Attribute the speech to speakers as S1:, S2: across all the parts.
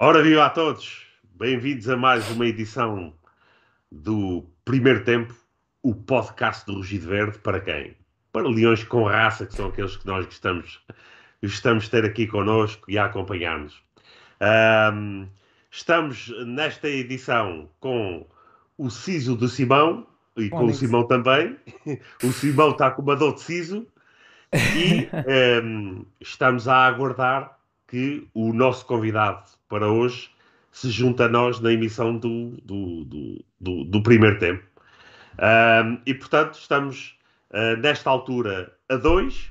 S1: Ora, viva a todos! Bem-vindos a mais uma edição do Primeiro Tempo, o podcast do Rugido Verde. Para quem? Para leões com raça, que são aqueles que nós gostamos, gostamos de ter aqui connosco e a acompanhar-nos. Um, estamos nesta edição com o Siso do Simão e com o Simão também. O Simão está com uma dor de Siso e um, estamos a aguardar que o nosso convidado para hoje se junta a nós na emissão do, do, do, do, do primeiro tempo. Um, e portanto, estamos uh, nesta altura a dois,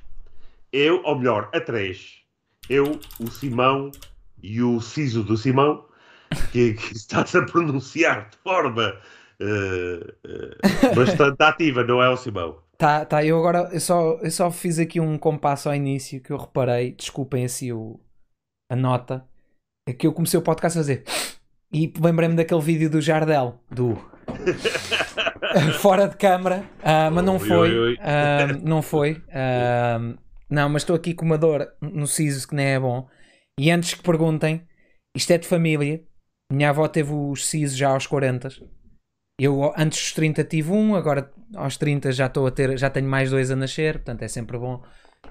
S1: eu, ou melhor, a três. Eu, o Simão e o Ciso do Simão, que, que está-se a pronunciar de forma uh, uh, bastante ativa, não é o Simão?
S2: Tá, tá, eu agora eu só, eu só fiz aqui um compasso ao início que eu reparei, desculpem assim o, a nota, é que eu comecei o podcast a fazer e lembrei-me daquele vídeo do Jardel, do fora de câmara, uh, mas não foi, oi, oi. Uh, não foi, uh, não, mas estou aqui com uma dor no siso que nem é bom. E antes que perguntem, isto é de família. Minha avó teve os sisos já aos 40. Eu antes dos 30 tive um, agora aos 30 já estou a ter, já tenho mais dois a nascer, portanto é sempre bom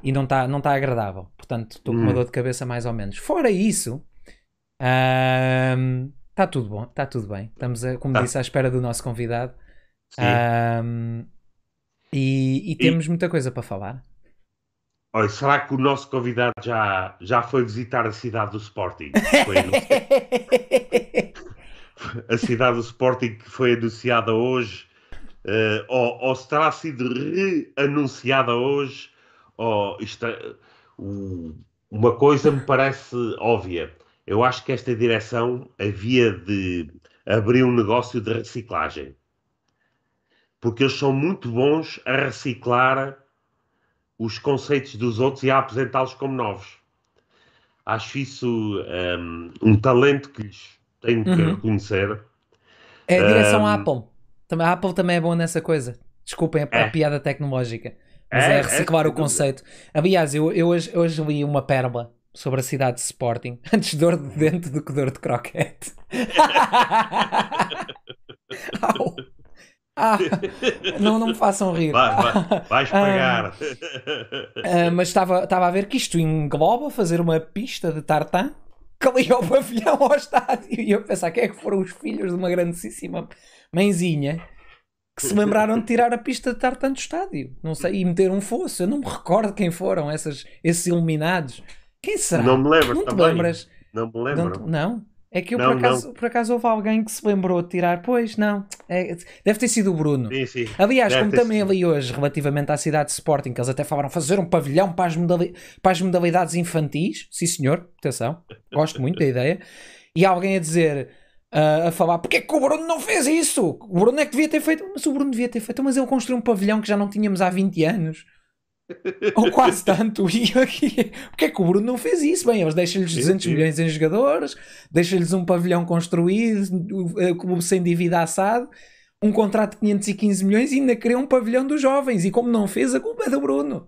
S2: e não está não tá agradável. Portanto, estou com uma hum. dor de cabeça mais ou menos. Fora isso, está tudo bom, está tudo bem. Estamos, a, como tá. disse, à espera do nosso convidado. e, e, temos e... muita coisa para falar.
S1: Olha, será que o nosso convidado já, já foi visitar a cidade do Sporting? a cidade do Sporting que foi anunciada hoje, uh, ou, ou se terá sido reanunciada hoje, ou isto, uh, uma coisa me parece óbvia. Eu acho que esta direção havia de abrir um negócio de reciclagem. Porque eles são muito bons a reciclar os conceitos dos outros e a apresentá-los como novos. Acho isso um, um talento que lhes tenho que uhum. reconhecer.
S2: É a direção um, Apple. A Apple também é boa nessa coisa. Desculpem a, é. a piada tecnológica. Mas é, é reciclar é, o conceito. Aliás, eu, eu hoje, hoje li uma pérola sobre a cidade de Sporting. Antes dor de dente do que dor de croquete. Ah, não, não me façam rir.
S1: Vai, vai, vais pagar.
S2: Ah, mas estava, estava a ver que isto engloba fazer uma pista de tartan que liga o pavilhão ao estádio. E eu pensar quem é que foram os filhos de uma grandíssima mãezinha que se lembraram de tirar a pista de tartan do estádio. Não sei, e meter um fosso. Eu não me recordo quem foram essas, esses iluminados. Quem será?
S1: Não me lembro
S2: não
S1: também.
S2: lembras?
S1: Não me lembro.
S2: Não, não? É que eu não, por, acaso, por acaso houve alguém que se lembrou de tirar. Pois, não. É, deve ter sido o Bruno.
S1: Sim, sim.
S2: Aliás, deve como também sido. ali hoje, relativamente à cidade de Sporting, que eles até falaram fazer um pavilhão para as, modali para as modalidades infantis. Sim, senhor. Atenção. Gosto muito da ideia. E alguém a dizer. Uh, a falar porque é que o Bruno não fez isso? O Bruno é que devia ter feito, mas o Bruno devia ter feito, mas ele construiu um pavilhão que já não tínhamos há 20 anos. Ou quase tanto. E aqui, porque é que o Bruno não fez isso? Bem, eles deixam-lhes 200 sim, sim. milhões em jogadores, deixam-lhes um pavilhão construído, o clube sem dívida assado, um contrato de 515 milhões e ainda criou um pavilhão dos jovens. E como não fez, a culpa é do Bruno.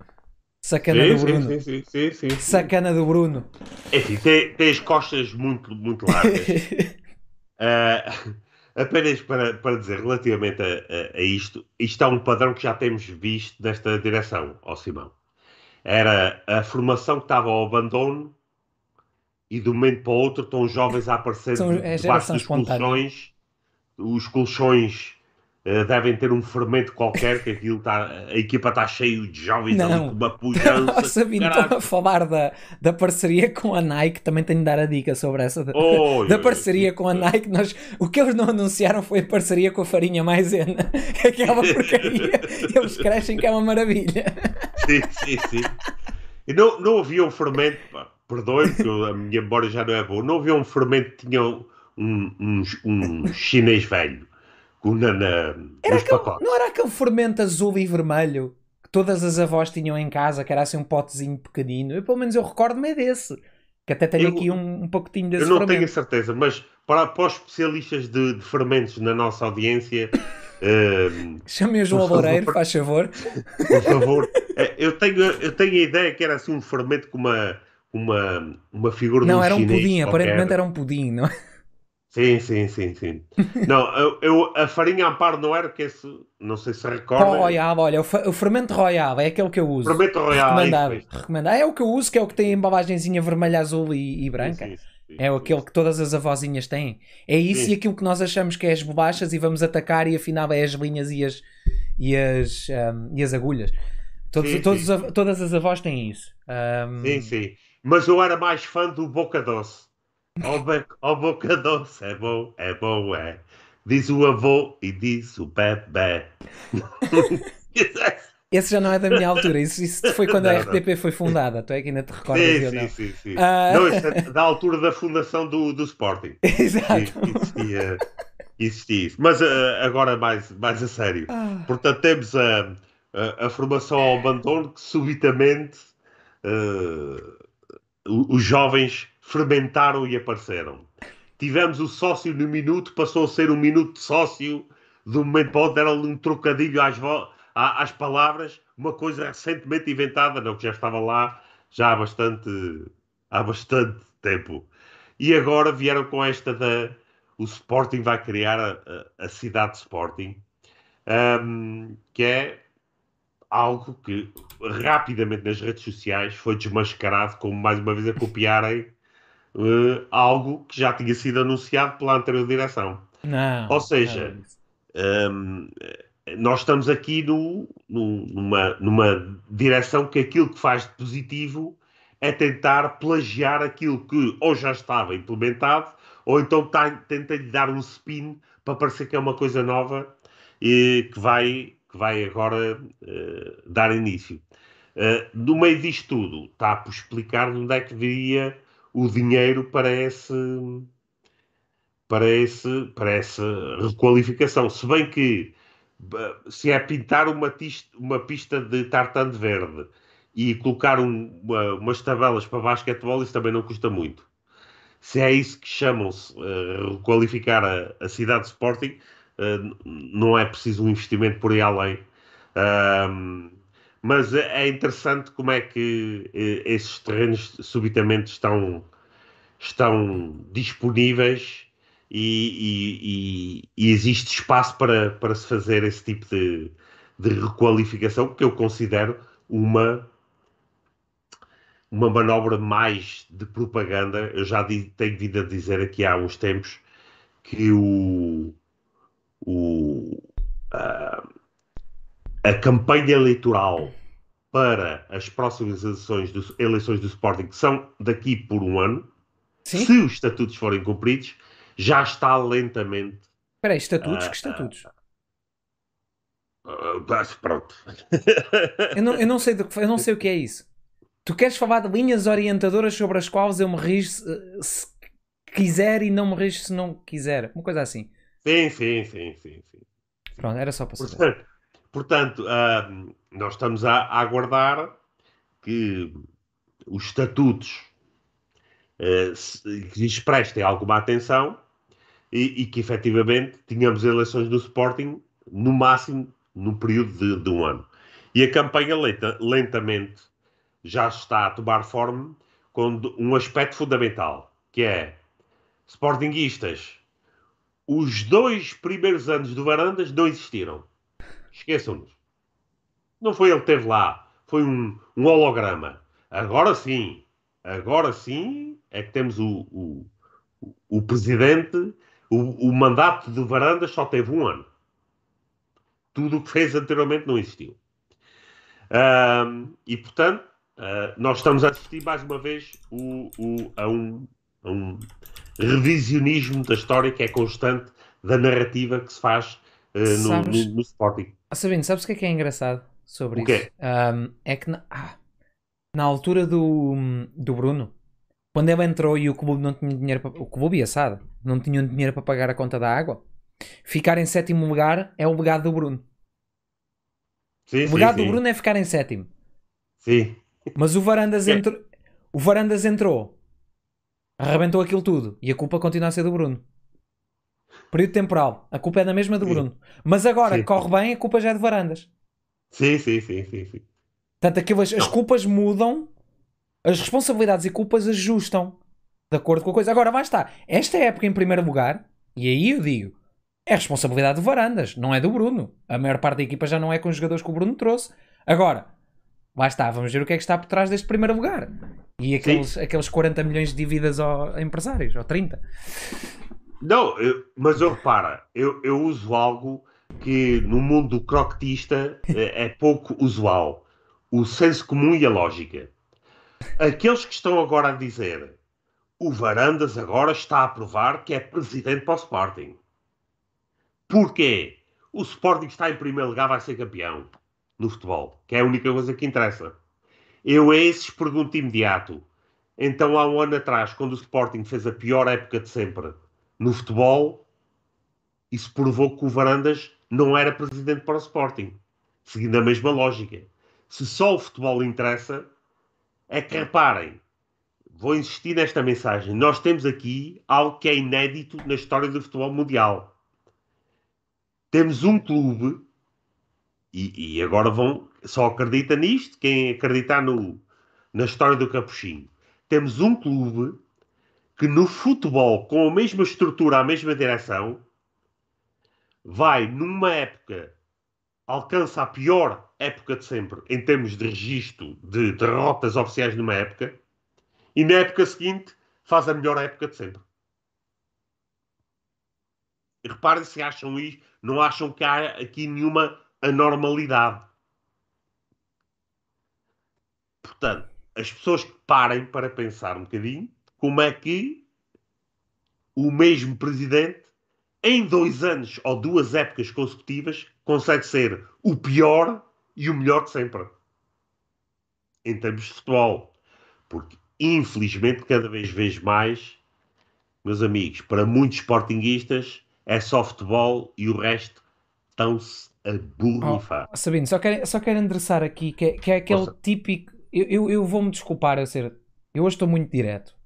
S2: Sacana sim, do Bruno.
S1: Sim, sim, sim,
S2: Sacana do Bruno.
S1: Enfim, tem, tem as costas muito, muito largas. uh, Apenas para, para dizer, relativamente a, a, a, isto, isto é um padrão que já temos visto nesta direção, ó Simão. Era a formação que estava ao abandono e de um momento para o outro estão jovens a aparecer São, é debaixo dos colchões, os colchões devem ter um fermento qualquer, que aquilo está, a equipa está cheia de jovens não. ali com uma pujança.
S2: Sabino, estou a falar da, da parceria com a Nike, também tenho de dar a dica sobre essa. Da, oh, da parceria com a Nike, nós, o que eles não anunciaram foi a parceria com a farinha maisena, aquela porcaria, eles crescem que é uma maravilha.
S1: Sim, sim, sim. E não, não havia um fermento, perdoe-me, que a minha memória já não é boa, não havia um fermento que tinha um, um, um chinês velho na, na
S2: era aquele, Não era aquele fermento azul e vermelho que todas as avós tinham em casa, que era assim um potezinho pequenino? Eu, pelo menos eu recordo-me desse. Que até tenho eu, aqui um, um pouquinho desse
S1: Eu não
S2: fermento.
S1: tenho a certeza, mas para, para os especialistas de, de fermentos na nossa audiência... Uh,
S2: Chame o João Loureiro, faz favor.
S1: Por favor. Eh, eu tenho, eu tenho a ideia que era assim um fermento com uma uma, uma figura
S2: Não,
S1: de
S2: era um pudim,
S1: qualquer.
S2: aparentemente era um pudim, não é?
S1: Sim, sim, sim, sim. Não, eu, eu- a farinha amparo não era que esse, não sei se recorda.
S2: Pó Royal, olha, o, o fermento Royal é aquele que eu uso.
S1: Fermento Royal,
S2: Recomendado.
S1: isso, isso.
S2: recomendado. É o que eu uso, que é o que tem a embalagenzinha vermelha, azul e, e branca.
S1: Sim, sim, sim,
S2: É aquele que todas as avózinhas têm. É isso e aquilo que nós achamos que é as bolachas e vamos atacar e afinal é as linhas e as, e as, ahm, e as agulhas. Todos,
S1: Sim,
S2: todos
S1: sim.
S2: todas as avós têm isso. Ahm,
S1: Sim, sim. Mas eu era mais fã do Boca Doce. Ó Be- ó Boca Doce, é bom, é bom, é. Diz o avô e diz o bebê.
S2: Esse já não é da minha altura. Isso, isso foi quando a
S1: Não, não.
S2: RTP foi fundada. Tu é que ainda te recordas
S1: sim,
S2: eu
S1: sim,
S2: não.
S1: sim, sim.
S2: Ah.
S1: Não, isso é da altura da fundação do, do Sporting.
S2: Exato.
S1: Existia, existia isso. Mas ah, agora mais, mais a sério.
S2: Ah,
S1: Portanto, temos a, a, a formação ao abandono que subitamente o- os jovens fermentaram e apareceram. Tivemos o sócio no minuto, passou a ser um minuto de sócio, um momento para o deram-lhe um trocadilho às, às palavras, uma coisa recentemente inventada, não que já estava lá já há bastante, há bastante tempo. E agora vieram com esta da. O Sporting vai criar a, a- cidade de Sporting um, que é algo que rapidamente nas redes sociais foi desmascarado como mais uma vez a copiarem uh, algo que já tinha sido anunciado pela anterior direção.
S2: não.
S1: Ou seja,
S2: nada disso.
S1: Um, nós estamos aqui no- no- numa, numa direção que aquilo que faz de positivo é tentar plagiar aquilo que ou já estava implementado ou então tá, tenta lhe dar um spin para parecer que é uma coisa nova e que vai, que vai agora eh, dar início. Eh, no meio disto tudo, está por explicar de onde é que viria o dinheiro para esse, para, esse, para essa requalificação. Se bem que se é pintar uma, uma pista de tartan de verde e colocar um- uma- umas tabelas para basquetebol, isso também não custa muito. Se é isso que chamam-se eh, requalificar a, a cidade de Sporting, n- não é preciso um investimento por aí além. Ahm, mas é é interessante como é que eh, esses terrenos subitamente estão, estão disponíveis e, e- e- existe espaço para, para se fazer esse tipo de, de requalificação, que eu considero uma, uma manobra mais de propaganda. Eu já di- tenho vindo a dizer aqui há uns tempos que o, o, a campanha eleitoral para as próximas eleições do, eleições do Sporting, que são daqui por um ano,
S2: Sim?
S1: se os estatutos forem cumpridos, já está lentamente.
S2: Espera aí, estatutos?
S1: Ah,
S2: que estatutos?
S1: ah, mas pronto.
S2: Eu não, eu, não sei que, eu não sei o que é isso. Tu queres falar de linhas orientadoras sobre as quais eu me rijo se, se quiser e não me rijo se não quiser. Uma coisa assim.
S1: sim, sim, sim, sim, sim.
S2: Pronto, era só para saber.
S1: Portanto, ah, nós estamos a, a aguardar que os estatutos ah, se- que lhes prestem alguma atenção e, e que efetivamente tenhamos eleições no Sporting no máximo no período de, de um ano. E a campanha lenta- lentamente já está a tomar forma com um aspecto fundamental, que é Sportinguistas. Os dois primeiros anos do Varandas não existiram. Esqueçam-nos. Não foi ele que esteve lá. Foi um, um holograma. Agora sim. Agora sim é que temos o, o, o- presidente. O, o mandato de Varandas só teve um ano. Tudo o que fez anteriormente não existiu. E, portanto, ah, nós estamos a assistir mais uma vez o- o- a, um, a um revisionismo da história que é constante da narrativa que se faz ah, no, no- no Sporting.
S2: Ah, Sabino, sabes o que é que é engraçado sobre
S1: O quê?
S2: isso? Ahm, é que na, ah, na altura do, do Bruno, quando ele entrou e o clube não tinha dinheiro para, o clube e a SAD não tinham dinheiro para pagar a conta da água, ficar em sétimo lugar é o legado do Bruno.
S1: Sim,
S2: O
S1: sim,
S2: legado
S1: sim.
S2: do Bruno é ficar em sétimo.
S1: Sim,
S2: Mas o Varandas
S1: É.
S2: entrou. O Varandas entrou, arrebentou aquilo tudo e a culpa continua a ser do Bruno. Período temporal, a culpa é da mesma do
S1: Sim.
S2: Bruno. Mas agora
S1: Sim.
S2: que corre bem, a culpa já é de Varandas.
S1: sim, sim, sim, sim, sim.
S2: Portanto, aquilo, as, culpas mudam as responsabilidades e culpas ajustam de acordo com a coisa. Agora, vai estar. Esta época em primeiro lugar, e aí eu digo, é responsabilidade do Varandas, não é do Bruno. A maior parte da equipa já não é com os jogadores que o Bruno trouxe. Agora, lá está, vamos ver o que é que está por trás deste primeiro lugar. E aqueles, aqueles 40 milhões de dívidas a empresários, ou 30.
S1: Não, eu, mas eu repara, eu, eu uso algo que no mundo croquetista é, é pouco usual. O senso comum e a lógica. Aqueles que estão agora a dizer o Varandas agora está a provar que é presidente para o Sporting. Porquê? O Sporting está em primeiro lugar, vai ser campeão no futebol, que é a única coisa que interessa. Eu a esses pergunto imediato. Então, há um ano atrás, quando o Sporting fez a pior época de sempre no futebol, isso provou que o Varandas não era presidente para o Sporting. Seguindo a mesma lógica. Se só o futebol interessa, é que reparem, vou insistir nesta mensagem. Nós temos aqui algo que é inédito na história do futebol mundial. Temos um clube, e, e agora vão, só acredita nisto quem acreditar no, na história do Capuchinho. Temos um clube que no futebol, com a mesma estrutura, a mesma direção, vai numa época, alcança a pior época de sempre em termos de registro de derrotas oficiais numa época, e na época seguinte faz a melhor época de sempre. E reparem se acham isso, não acham que há aqui nenhuma anormalidade. Portanto, as pessoas que parem para pensar um bocadinho como é que o mesmo presidente, em dois anos ou duas épocas consecutivas, consegue ser o pior e o melhor de sempre. Em termos de futebol. Porque infelizmente, cada vez vejo mais, meus amigos, para muitos sportinguistas é só futebol e o resto estão-se a borrifar.
S2: Oh, Sabino, só quero, só quero endereçar aqui que é, que é aquele Nossa. típico. Eu, eu, eu vou-me desculpar a ser. Eu hoje estou muito direto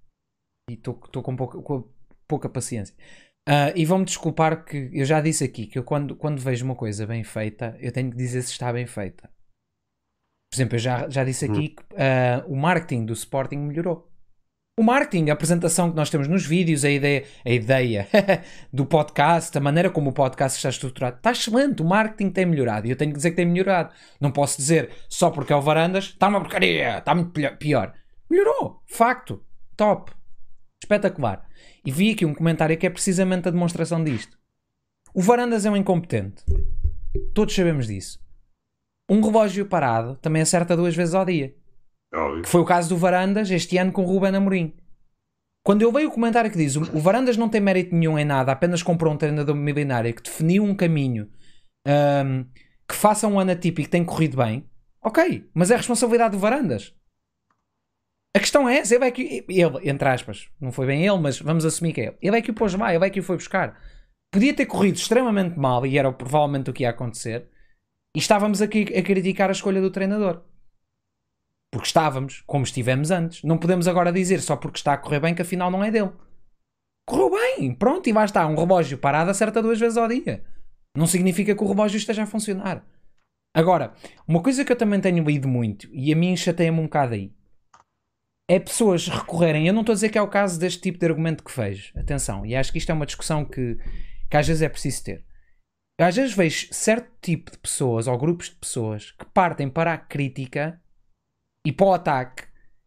S2: e estou com, pouca, com pouca paciência. Uh, e vão-me desculpar que eu já disse aqui que eu quando, quando vejo uma coisa bem feita, eu tenho que dizer se está bem feita. Por exemplo, eu já, já disse aqui hum. que uh, o marketing do Sporting melhorou. O marketing, a apresentação que nós temos nos vídeos, a ideia, a ideia do podcast, a maneira como o podcast está estruturado, está excelente. O marketing tem melhorado e eu tenho que dizer que tem melhorado. Não posso dizer só porque é o Varandas, está uma porcaria, está muito pior. Melhorou, facto, top, espetacular. E vi aqui um comentário que é precisamente a demonstração disto. O Varandas é um incompetente. Todos sabemos disso um relógio parado também acerta duas vezes ao dia.
S1: Óbvio.
S2: Que foi o caso do Varandas este ano com o Ruben Amorim. Quando eu vejo o comentário que diz o Varandas não tem mérito nenhum em nada, apenas comprou um treinador milionário que definiu um caminho um, que faça um ano atípico tem corrido bem, ok, mas é responsabilidade do Varandas. A questão é ele é que, ele, entre aspas, não foi bem ele, mas vamos assumir que é ele. Ele é que o pôs lá, ele é que o foi buscar. Podia ter corrido extremamente mal e era provavelmente o que ia acontecer, e estávamos aqui a criticar a escolha do treinador. Porque estávamos, como estivemos antes. Não podemos agora dizer só porque está a correr bem que afinal não é dele. Correu bem, pronto, e vai estar. Um relógio parado acerta duas vezes ao dia. Não significa que o relógio esteja a funcionar. Agora, uma coisa que eu também tenho lido muito, e a mim chateia-me um bocado aí, é pessoas recorrerem. Eu não estou a dizer que é o caso deste tipo de argumento que vejo. Atenção, e acho que isto é uma discussão que, que às vezes é preciso ter às vezes vejo certo tipo de pessoas ou grupos de pessoas que partem para a crítica e para o ataque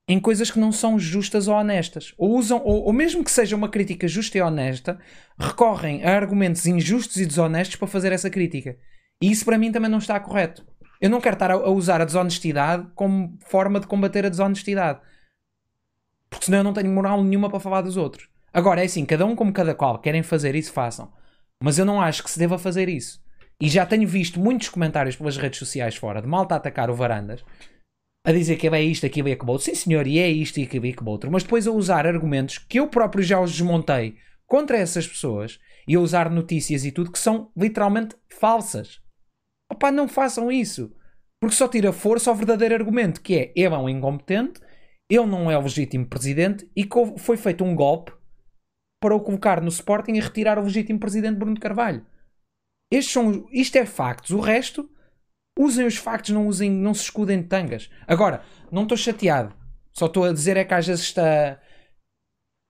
S2: em coisas que não são justas ou honestas. Ou usam, ou, ou, mesmo que seja uma crítica justa e honesta, recorrem a argumentos injustos e desonestos para fazer essa crítica. E isso para mim também não está correto. Eu não quero estar a, a usar a desonestidade como forma de combater a desonestidade. Porque senão eu não tenho moral nenhuma para falar dos outros. Agora, é assim, cada um como cada qual, querem fazer isso, façam. Mas eu não acho que se deva fazer isso. E já tenho visto muitos comentários pelas redes sociais fora de malta a atacar o Varandas a dizer que é isto, aquilo e aquilo outro. Sim, senhor, e é isto e aquilo e aquilo outro. Mas depois a usar argumentos que eu próprio já os desmontei contra essas pessoas e a usar notícias e tudo que são literalmente falsas. Opa, não façam isso. Porque só tira força ao verdadeiro argumento, que é ele é um incompetente, ele não é o legítimo presidente e foi feito um golpe para o colocar no Sporting e retirar o legítimo presidente Bruno Carvalho. Estes são, isto é factos. O resto, usem os factos, não, usem, não se escudem de tangas. Agora, não estou chateado Só estou a dizer é que às vezes está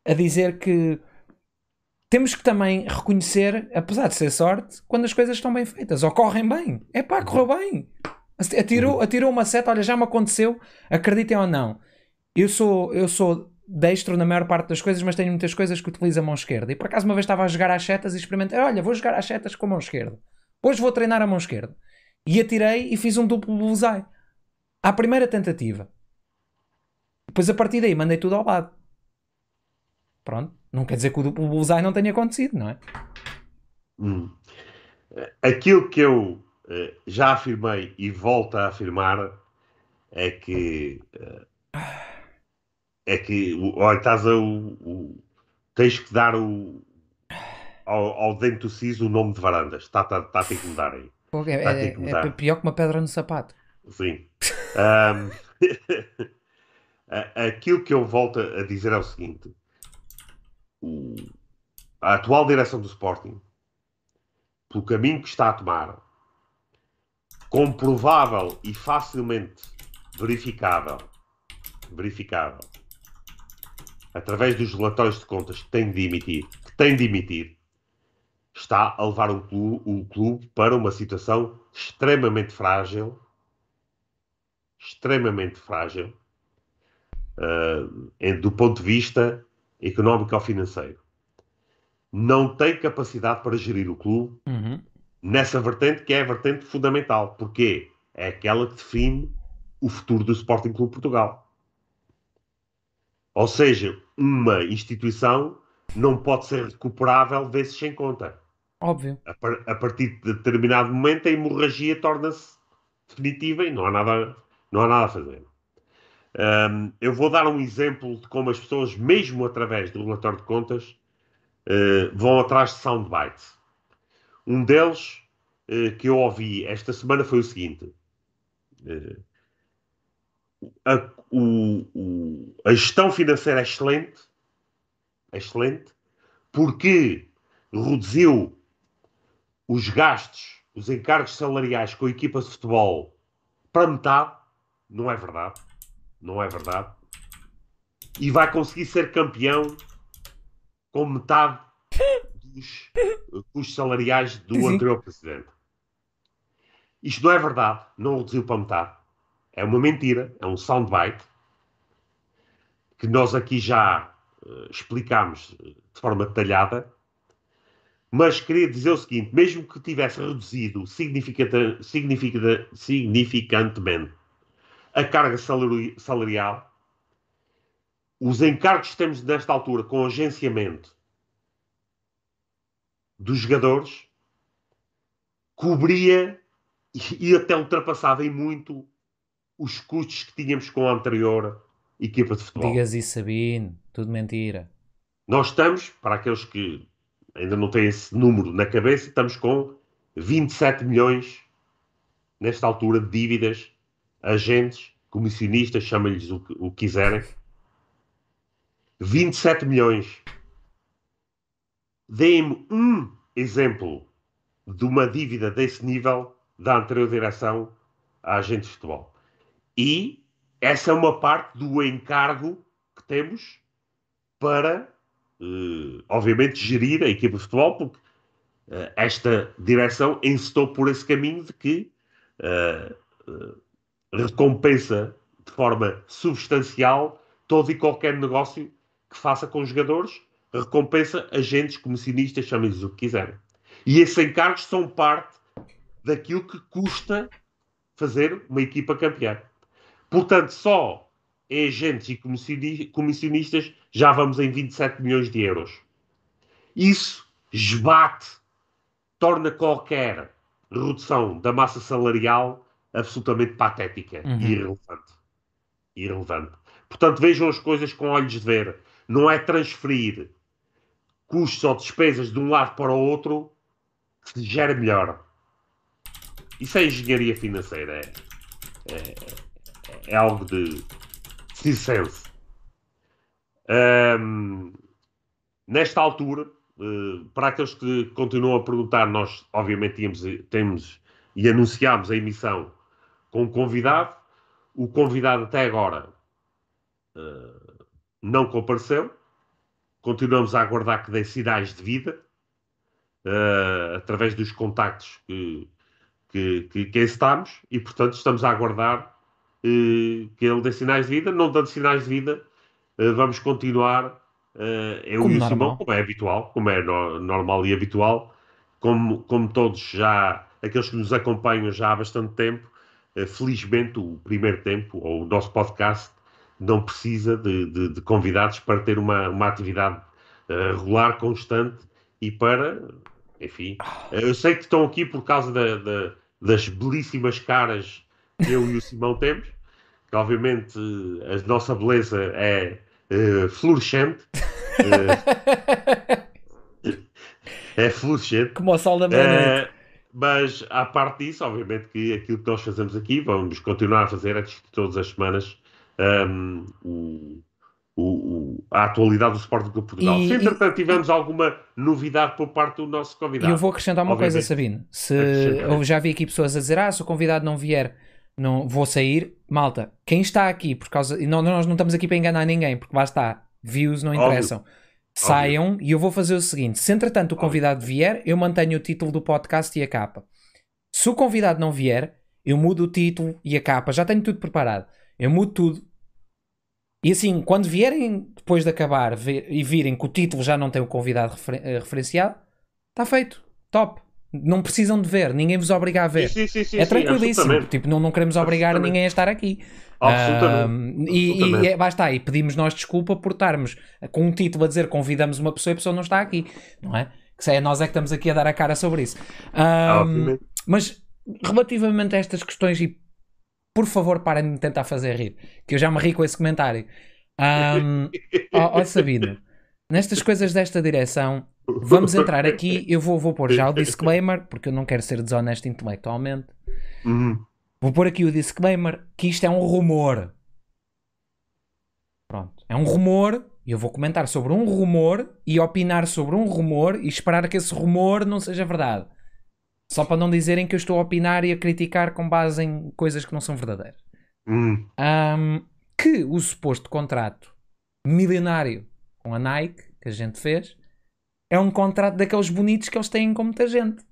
S2: a dizer que temos que também reconhecer, apesar de ser sorte, quando as coisas estão bem feitas ou correm bem. É pá, correu bem. Atirou, atirou uma seta, olha, já me aconteceu, acreditem ou não. Eu sou, eu sou destro na maior parte das coisas, mas tenho muitas coisas que utilizo a mão esquerda. E por acaso uma vez estava a jogar às setas e experimentei, olha, vou jogar às setas com a mão esquerda. Hoje vou treinar a mão esquerda. E atirei e fiz um duplo bullseye. À primeira tentativa. Depois a partir daí mandei tudo ao lado. Pronto. Não quer dizer que o duplo bullseye não tenha acontecido, não é?
S1: Hum. Aquilo que eu uh, já afirmei e volto a afirmar é que uh, é que olha, estás a, o, o, tens que dar o, ao, ao dente do siso o nome de varandas. Está tá, tá a ter que mudar aí.
S2: Pô, é, é, é, pior que uma pedra no sapato.
S1: Sim. um, aquilo que eu volto a dizer é o seguinte: o, a atual direção do Sporting, pelo caminho que está a tomar, comprovável e facilmente verificável, verificável através dos relatórios de contas que tem de emitir, que tem de emitir, está a levar o clube, o clube para uma situação extremamente frágil, extremamente frágil, uh, do ponto de vista económico ou financeiro. Não tem capacidade para gerir o clube
S2: uhum.
S1: nessa vertente que é a vertente fundamental, porque é aquela que define o futuro do Sporting Clube Portugal. Ou seja, uma instituição não pode ser recuperável vezes sem conta.
S2: Óbvio.
S1: A, par a, partir de determinado momento a hemorragia torna-se definitiva e não há nada, não há nada a fazer. Um, eu vou dar um exemplo de como as pessoas, mesmo através do relatório de contas, uh, vão atrás de soundbites. Um deles uh, que eu ouvi esta semana foi o seguinte: uh, a, o, o, a gestão financeira é excelente, é excelente, porque reduziu os gastos, os encargos salariais com equipas de futebol para metade. Não é verdade. Não é verdade. E vai conseguir ser campeão com metade dos custos salariais do Sim. anterior presidente. Isto não é verdade. Não reduziu para metade. É uma mentira, é um soundbite que nós aqui já uh, explicámos eh, de forma detalhada, mas queria dizer o seguinte: mesmo que tivesse reduzido significata, significata, significantemente a carga salari, salarial, os encargos que temos nesta altura com agenciamento dos jogadores cobria e, e até ultrapassava em muito os custos que tínhamos com a anterior equipa de futebol.
S2: Digas isso, Sabine, tudo mentira.
S1: Nós estamos, para aqueles que ainda não têm esse número na cabeça, estamos com 27 milhões nesta altura de dívidas, agentes, comissionistas, chamem-lhes o, o que quiserem. 27 milhões. Deem-me um exemplo de uma dívida desse nível da anterior direção a agentes de futebol. E essa é uma parte do encargo que temos para, uh, obviamente, gerir a equipa de futebol, porque uh, esta direção encetou por esse caminho de que uh, recompensa de forma substancial todo e qualquer negócio que faça com os jogadores, recompensa agentes, comissionistas, chamem-lhes o que quiserem. E esses encargos são parte daquilo que custa fazer uma equipa campeã. Portanto, só em agentes e comissionistas já vamos em 27 milhões de euros. Isso esbate, torna qualquer redução da massa salarial absolutamente patética uhum. e irrelevante. irrelevante. Portanto, vejam as coisas com olhos de ver. Não é transferir custos ou despesas de um lado para o outro que se gera melhor. Isso é engenharia financeira. É, é, é algo de circense. Um, nesta altura, uh, para aqueles que continuam a perguntar, nós obviamente tínhamos, temos e anunciámos a emissão com um convidado. O convidado até agora uh, não compareceu. Continuamos a aguardar que dê sinais de vida uh, através dos contactos que, que, que, que estamos e, portanto, estamos a aguardar que ele dê sinais de vida. Não dando sinais de vida, vamos continuar eu como e o normal. Simão, como é habitual, como é no, normal e habitual, como, como todos já, aqueles que nos acompanham já há bastante tempo, felizmente o primeiro tempo, ou o nosso podcast, não precisa de, de, de convidados para ter uma, uma atividade regular, constante e para, enfim, eu sei que estão aqui por causa da, da, das belíssimas caras que eu e o Simão temos, que obviamente a nossa beleza é uh, florescente. é florescente.
S2: Como o sol da meia-noite.
S1: mas, à parte disso, obviamente que aquilo que nós fazemos aqui, vamos continuar a fazer antes de todas as semanas, um, o, o, a atualidade do Sporting de Portugal. E, Se entretanto e, tivemos alguma novidade por parte do nosso convidado.
S2: E eu vou acrescentar uma coisa, Sabino. Se eu já vi aqui pessoas a dizer: ah, se o convidado não vier, não vou sair. Malta, quem está aqui por causa. Não, nós não estamos aqui para enganar ninguém, porque lá está. Views não interessam. Óbvio. Saiam Óbvio. e eu vou fazer o seguinte: se entretanto o convidado Óbvio. vier, eu mantenho o título do podcast e a capa. Se o convidado não vier, eu mudo o título e a capa. Já tenho tudo preparado. Eu mudo tudo. E assim, quando vierem depois de acabar ver, e virem que o título já não tem o convidado refer, uh, referenciado, está feito. Top. Não precisam de ver, ninguém vos obriga a ver.
S1: Sim, sim, sim,
S2: é tranquilíssimo. Tipo, não, não queremos obrigar ninguém a estar aqui. Absolutamente. Uh, e, e é, basta e pedimos nós desculpa por estarmos com um título a dizer convidamos uma pessoa e a pessoa não está aqui, não é? Que é nós é que estamos aqui a dar a cara sobre isso. Uh, mas relativamente a estas questões e por favor, parem de me tentar fazer rir, que eu já me ri com esse comentário. Um, ó, ó Sabino, nestas coisas desta direção, vamos entrar aqui. Eu vou, vou pôr já o disclaimer, porque eu não quero ser desonesto intelectualmente. Uhum. Vou pôr aqui o disclaimer que isto é um rumor. Pronto, é um rumor. E eu vou comentar sobre um rumor e opinar sobre um rumor e esperar que esse rumor não seja verdade. Só para não dizerem que eu estou a opinar e a criticar com base em coisas que não são verdadeiras. Hum. Um, que o suposto contrato milionário com a Nike, que a gente fez, é um contrato daqueles bonitos que eles têm com muita gente.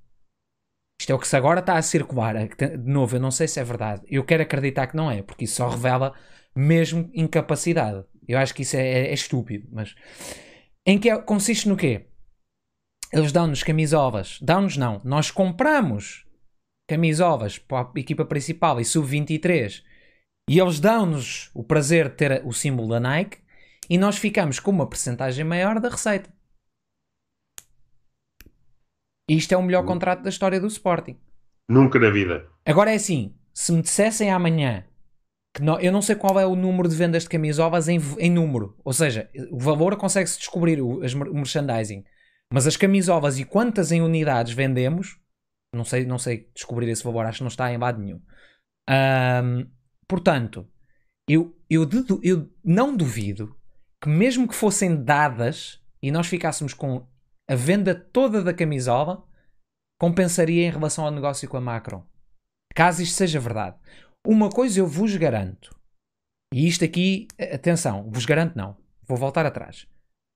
S2: Isto é o que se agora está a circular. De novo, eu não sei se é verdade. Eu quero acreditar que não é, porque isso só revela mesmo incapacidade. Eu acho que isso é, é, é estúpido. Mas em que é, consiste no quê? eles dão-nos camisovas. Dão-nos não. Nós compramos camisovas para a equipa principal e sub-23 e eles dão-nos o prazer de ter o símbolo da Nike e nós ficamos com uma percentagem maior da receita. Isto é o melhor contrato da história do Sporting.
S1: Nunca na vida.
S2: Agora é assim, se me dissessem amanhã que não, eu não sei qual é o número de vendas de camisovas em, em número, ou seja, o valor consegue-se descobrir o, o merchandising. Mas as camisovas e quantas em unidades vendemos, não sei, não sei descobrir esse valor, acho que não está em lado nenhum. Um, portanto, eu, eu, eu não duvido que mesmo que fossem dadas e nós ficássemos com a venda toda da camisola, compensaria em relação ao negócio com a Macron. Caso isto seja verdade. Uma coisa eu vos garanto, e isto aqui, atenção, vos garanto não, vou voltar atrás.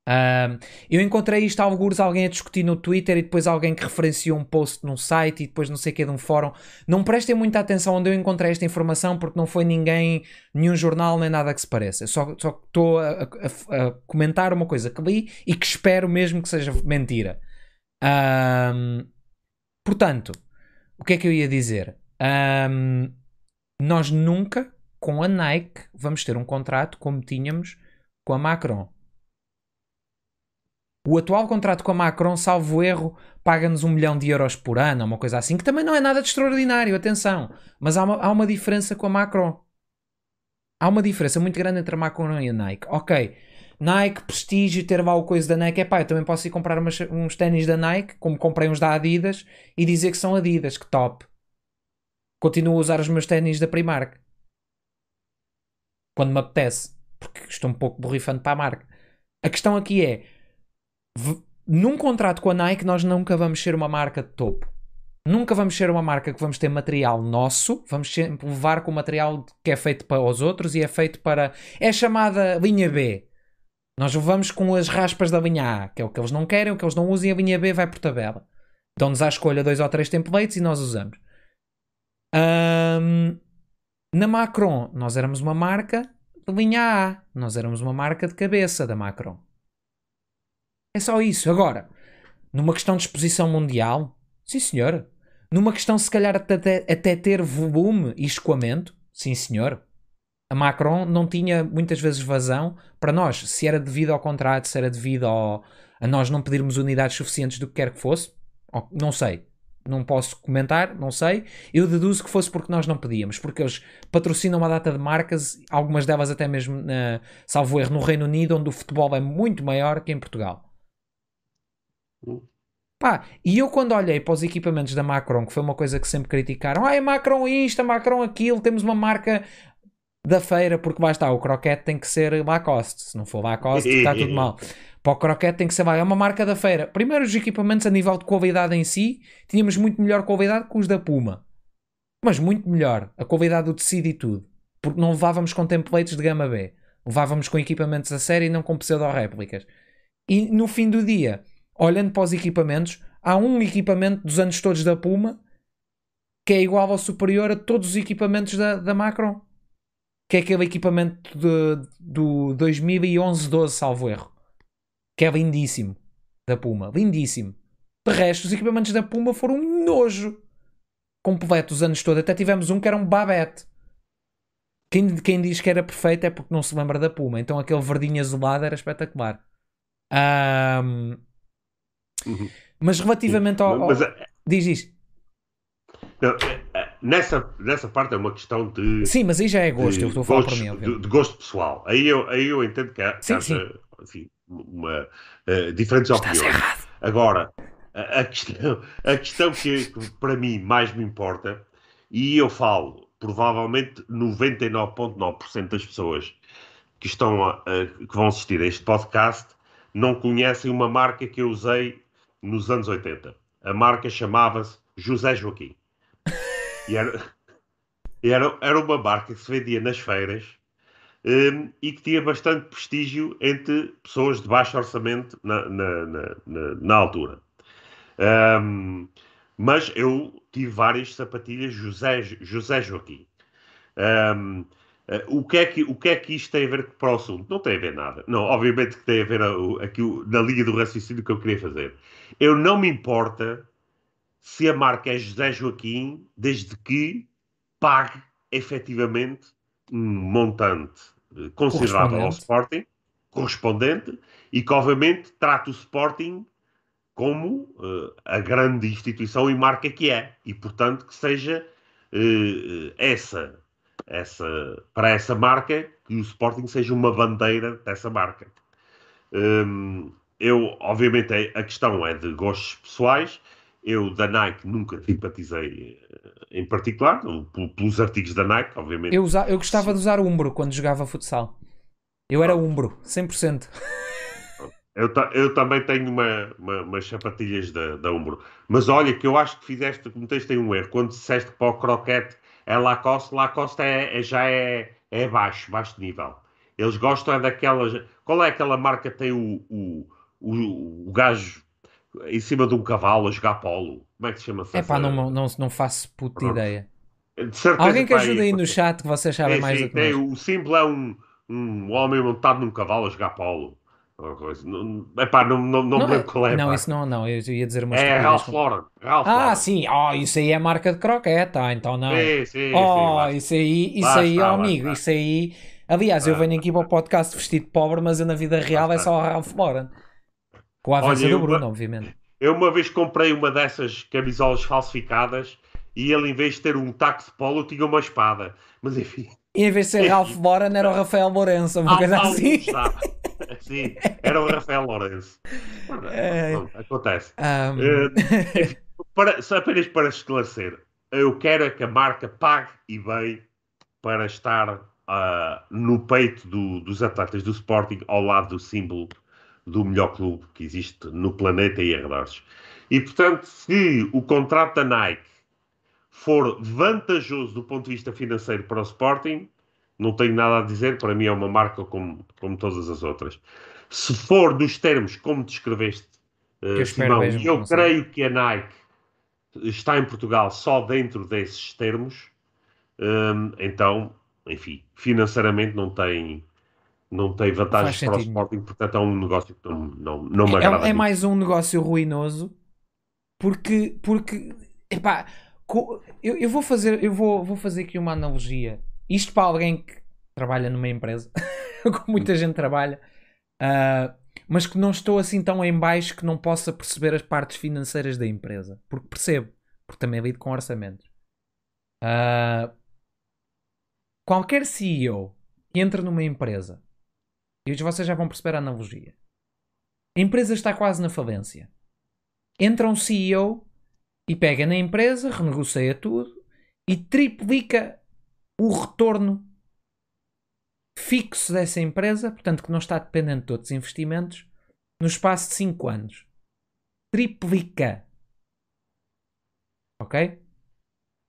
S2: Uh, eu encontrei isto alguns alguém a discutir no Twitter e depois alguém que referenciou um post num site e depois não sei o que de um fórum. Não prestem muita atenção onde eu encontrei esta informação porque não foi ninguém, nenhum jornal nem nada que se pareça. Só estou a, a, a, comentar uma coisa que li e que espero mesmo que seja mentira. Um, portanto, o que é que eu ia dizer? Um, nós nunca, com a Nike, vamos ter um contrato como tínhamos com a Macron. O atual contrato com a Macron, salvo erro, paga-nos um milhão de euros por ano, uma coisa assim, que também não é nada de extraordinário, atenção. Mas há uma, há uma diferença com a Macron. Há uma diferença muito grande entre a Macron e a Nike. Ok, Nike, prestígio, ter o coisa da Nike. É pá, eu também posso ir comprar umas, uns ténis da Nike, como comprei uns da Adidas, e dizer que são Adidas, que top. Continuo a usar os meus ténis da Primark. Quando me apetece. Porque estou um pouco borrifando para a marca. A questão aqui é num contrato com a Nike, nós nunca vamos ser uma marca de topo. Nunca vamos ser uma marca que vamos ter material nosso, vamos sempre levar com material que é feito para os outros e é feito para. É chamada linha B. Nós levamos com as raspas da linha A, que é o que eles não querem, o que eles não usam, e a linha B vai por tabela. Dão-nos à escolha dois ou três templates e nós usamos. Um, na Macron, nós éramos uma marca de linha A, nós éramos uma marca de cabeça da Macron. É só isso. Agora, numa questão de exposição mundial, sim senhor. Numa questão, se calhar, até, até ter volume e escoamento, sim senhor. A Macron não tinha muitas vezes vazão para nós. Se era devido ao contrato, se era devido ao, a nós não pedirmos unidades suficientes do que quer que fosse, não sei. Não posso comentar, não sei. Eu deduzo que fosse porque nós não pedíamos, porque eles patrocinam uma data de marcas, algumas delas até mesmo, na, salvo erro, no Reino Unido, onde o futebol é muito maior que em Portugal. Pá, e eu quando olhei para os equipamentos da Macron, que foi uma coisa que sempre criticaram, ah, é Macron isto, é Macron aquilo, temos uma marca da feira, porque vai estar, o croquete tem que ser Lacoste, se não for Lacoste está tudo mal. Para o croquete tem que ser, é uma marca da feira. Primeiro os equipamentos a nível de qualidade em si, tínhamos muito melhor qualidade que os da Puma. Mas muito melhor, a qualidade do tecido e tudo. Porque não levávamos com templates de gama B. Levávamos com equipamentos a série e não com pseudo-réplicas. E no fim do dia olhando para os equipamentos, há um equipamento dos anos todos da Puma que é igual ou superior a todos os equipamentos da, da Macron. Que é aquele equipamento de, do 2011-12, salvo erro. Que é lindíssimo. Da Puma. Lindíssimo. De resto, os equipamentos da Puma foram um nojo. Completo os anos todos. Até tivemos um que era um Babette. Quem, quem diz que era perfeito é porque não se lembra da Puma. Então aquele verdinho azulado era espetacular. Um, Uhum. Mas relativamente ao. Mas, ao... Diz isso.
S1: É, é, nessa, nessa parte é uma questão de.
S2: Sim, mas aí já é gosto, eu estou a falar para mim.
S1: De, de, gosto pessoal. Aí eu, aí eu entendo que há, sim, sim. Enfim, uma, uh, diferentes opiniões. Errado. Agora, a, a, questão, a questão que, que para mim mais me importa, e eu falo, provavelmente 99,9% das pessoas que estão a, que vão assistir a este podcast não conhecem uma marca que eu usei nos anos 80. A marca chamava-se José Joaquim. E era, era, era uma marca que se vendia nas feiras um, e que tinha bastante prestígio entre pessoas de baixo orçamento na, na, na, na, altura. Um, mas eu tive várias sapatilhas José, José Joaquim. Um, Uh, o, que é que, o que é que isto tem a ver para o assunto? Não tem a ver nada. Não, obviamente que tem a ver aqui na linha do raciocínio que eu queria fazer. Eu não me importa se a marca é José Joaquim, desde que pague efetivamente um montante eh, considerável ao Sporting, correspondente, e que obviamente trate o Sporting como uh, a grande instituição e marca que é. E portanto que seja uh, essa essa, para essa marca que o Sporting seja uma bandeira dessa marca. Um, eu, obviamente, é, a questão é de gostos pessoais. Eu, da Nike, nunca simpatizei eh, em particular, pelos artigos da Nike, obviamente.
S2: Eu, usa, eu gostava de usar Umbro quando jogava futsal. Eu era Umbro, 100%.
S1: Eu, eu também tenho uma, uma, umas sapatilhas da, da Umbro. Mas olha, que eu acho que fizeste, cometeste um erro. Quando disseste para o croquete é Lacoste, Lacoste é, é, já é, é baixo, baixo nível. Eles gostam é daquelas. Qual é aquela marca que tem o, o, o, o gajo em cima de um cavalo a jogar polo? Como é que se chama?
S2: É pá, não, não, não faço puta Pronto. ideia. Alguém que ajude aí no chat que vocês sabem é, mais sim, do que tem,
S1: O símbolo é um, um homem montado num cavalo a jogar polo. Epá, não, não, não, não me lembro qual é.
S2: Não, pá. isso não, não. Eu ia dizer uma
S1: É Ralph Lauren. Ralph
S2: ah,
S1: Lauren.
S2: sim. Oh, isso aí é marca de croqueta, então não.
S1: Sim, sim,
S2: oh,
S1: sim,
S2: isso aí, isso basta, aí, oh, amigo, isso aí. Aliás, eu venho aqui para o podcast vestido pobre, mas eu na vida real é só a Ralph Lauren. Com a avança do Bruno, uma, obviamente.
S1: Eu uma vez comprei uma dessas camisolas falsificadas e ele, em vez de ter um taco de polo, tinha uma espada. Mas enfim.
S2: E em vez de ser Ralph Lauren, era o Rafael Lourenço, uma coisa assim.
S1: Sim, era o Rafael Lourenço. É... acontece. Um... Uh, para, apenas para esclarecer, eu quero é que a marca pague e bem para estar uh, no peito do, dos atletas do Sporting ao lado do símbolo do melhor clube que existe no planeta e arredores. E, portanto, se o contrato da Nike for vantajoso do ponto de vista financeiro para o Sporting, não tenho nada a dizer, para mim é uma marca como, como todas as outras. Se for dos termos como descreveste, uh, Simão, e eu creio que a Nike está em Portugal só dentro desses termos, um, então, enfim, financeiramente não tem, não tem vantagens para o Sporting, portanto é um negócio que não, não, não me
S2: agrada. É, é mais um negócio ruinoso porque, porque epá, eu, eu vou fazer, eu vou, vou fazer aqui uma analogia. Isto para alguém que trabalha numa empresa, como muita gente trabalha, uh, mas que não estou assim tão em baixo que não possa perceber as partes financeiras da empresa. Porque percebo, porque também lido com orçamentos. Uh, qualquer CEO que entra numa empresa, e vocês já vão perceber a analogia. A empresa está quase na falência. Entra um CEO e pega na empresa, renegocia tudo e triplica o retorno fixo dessa empresa, portanto que não está dependente de outros investimentos, no espaço de 5 anos. Triplica. Ok?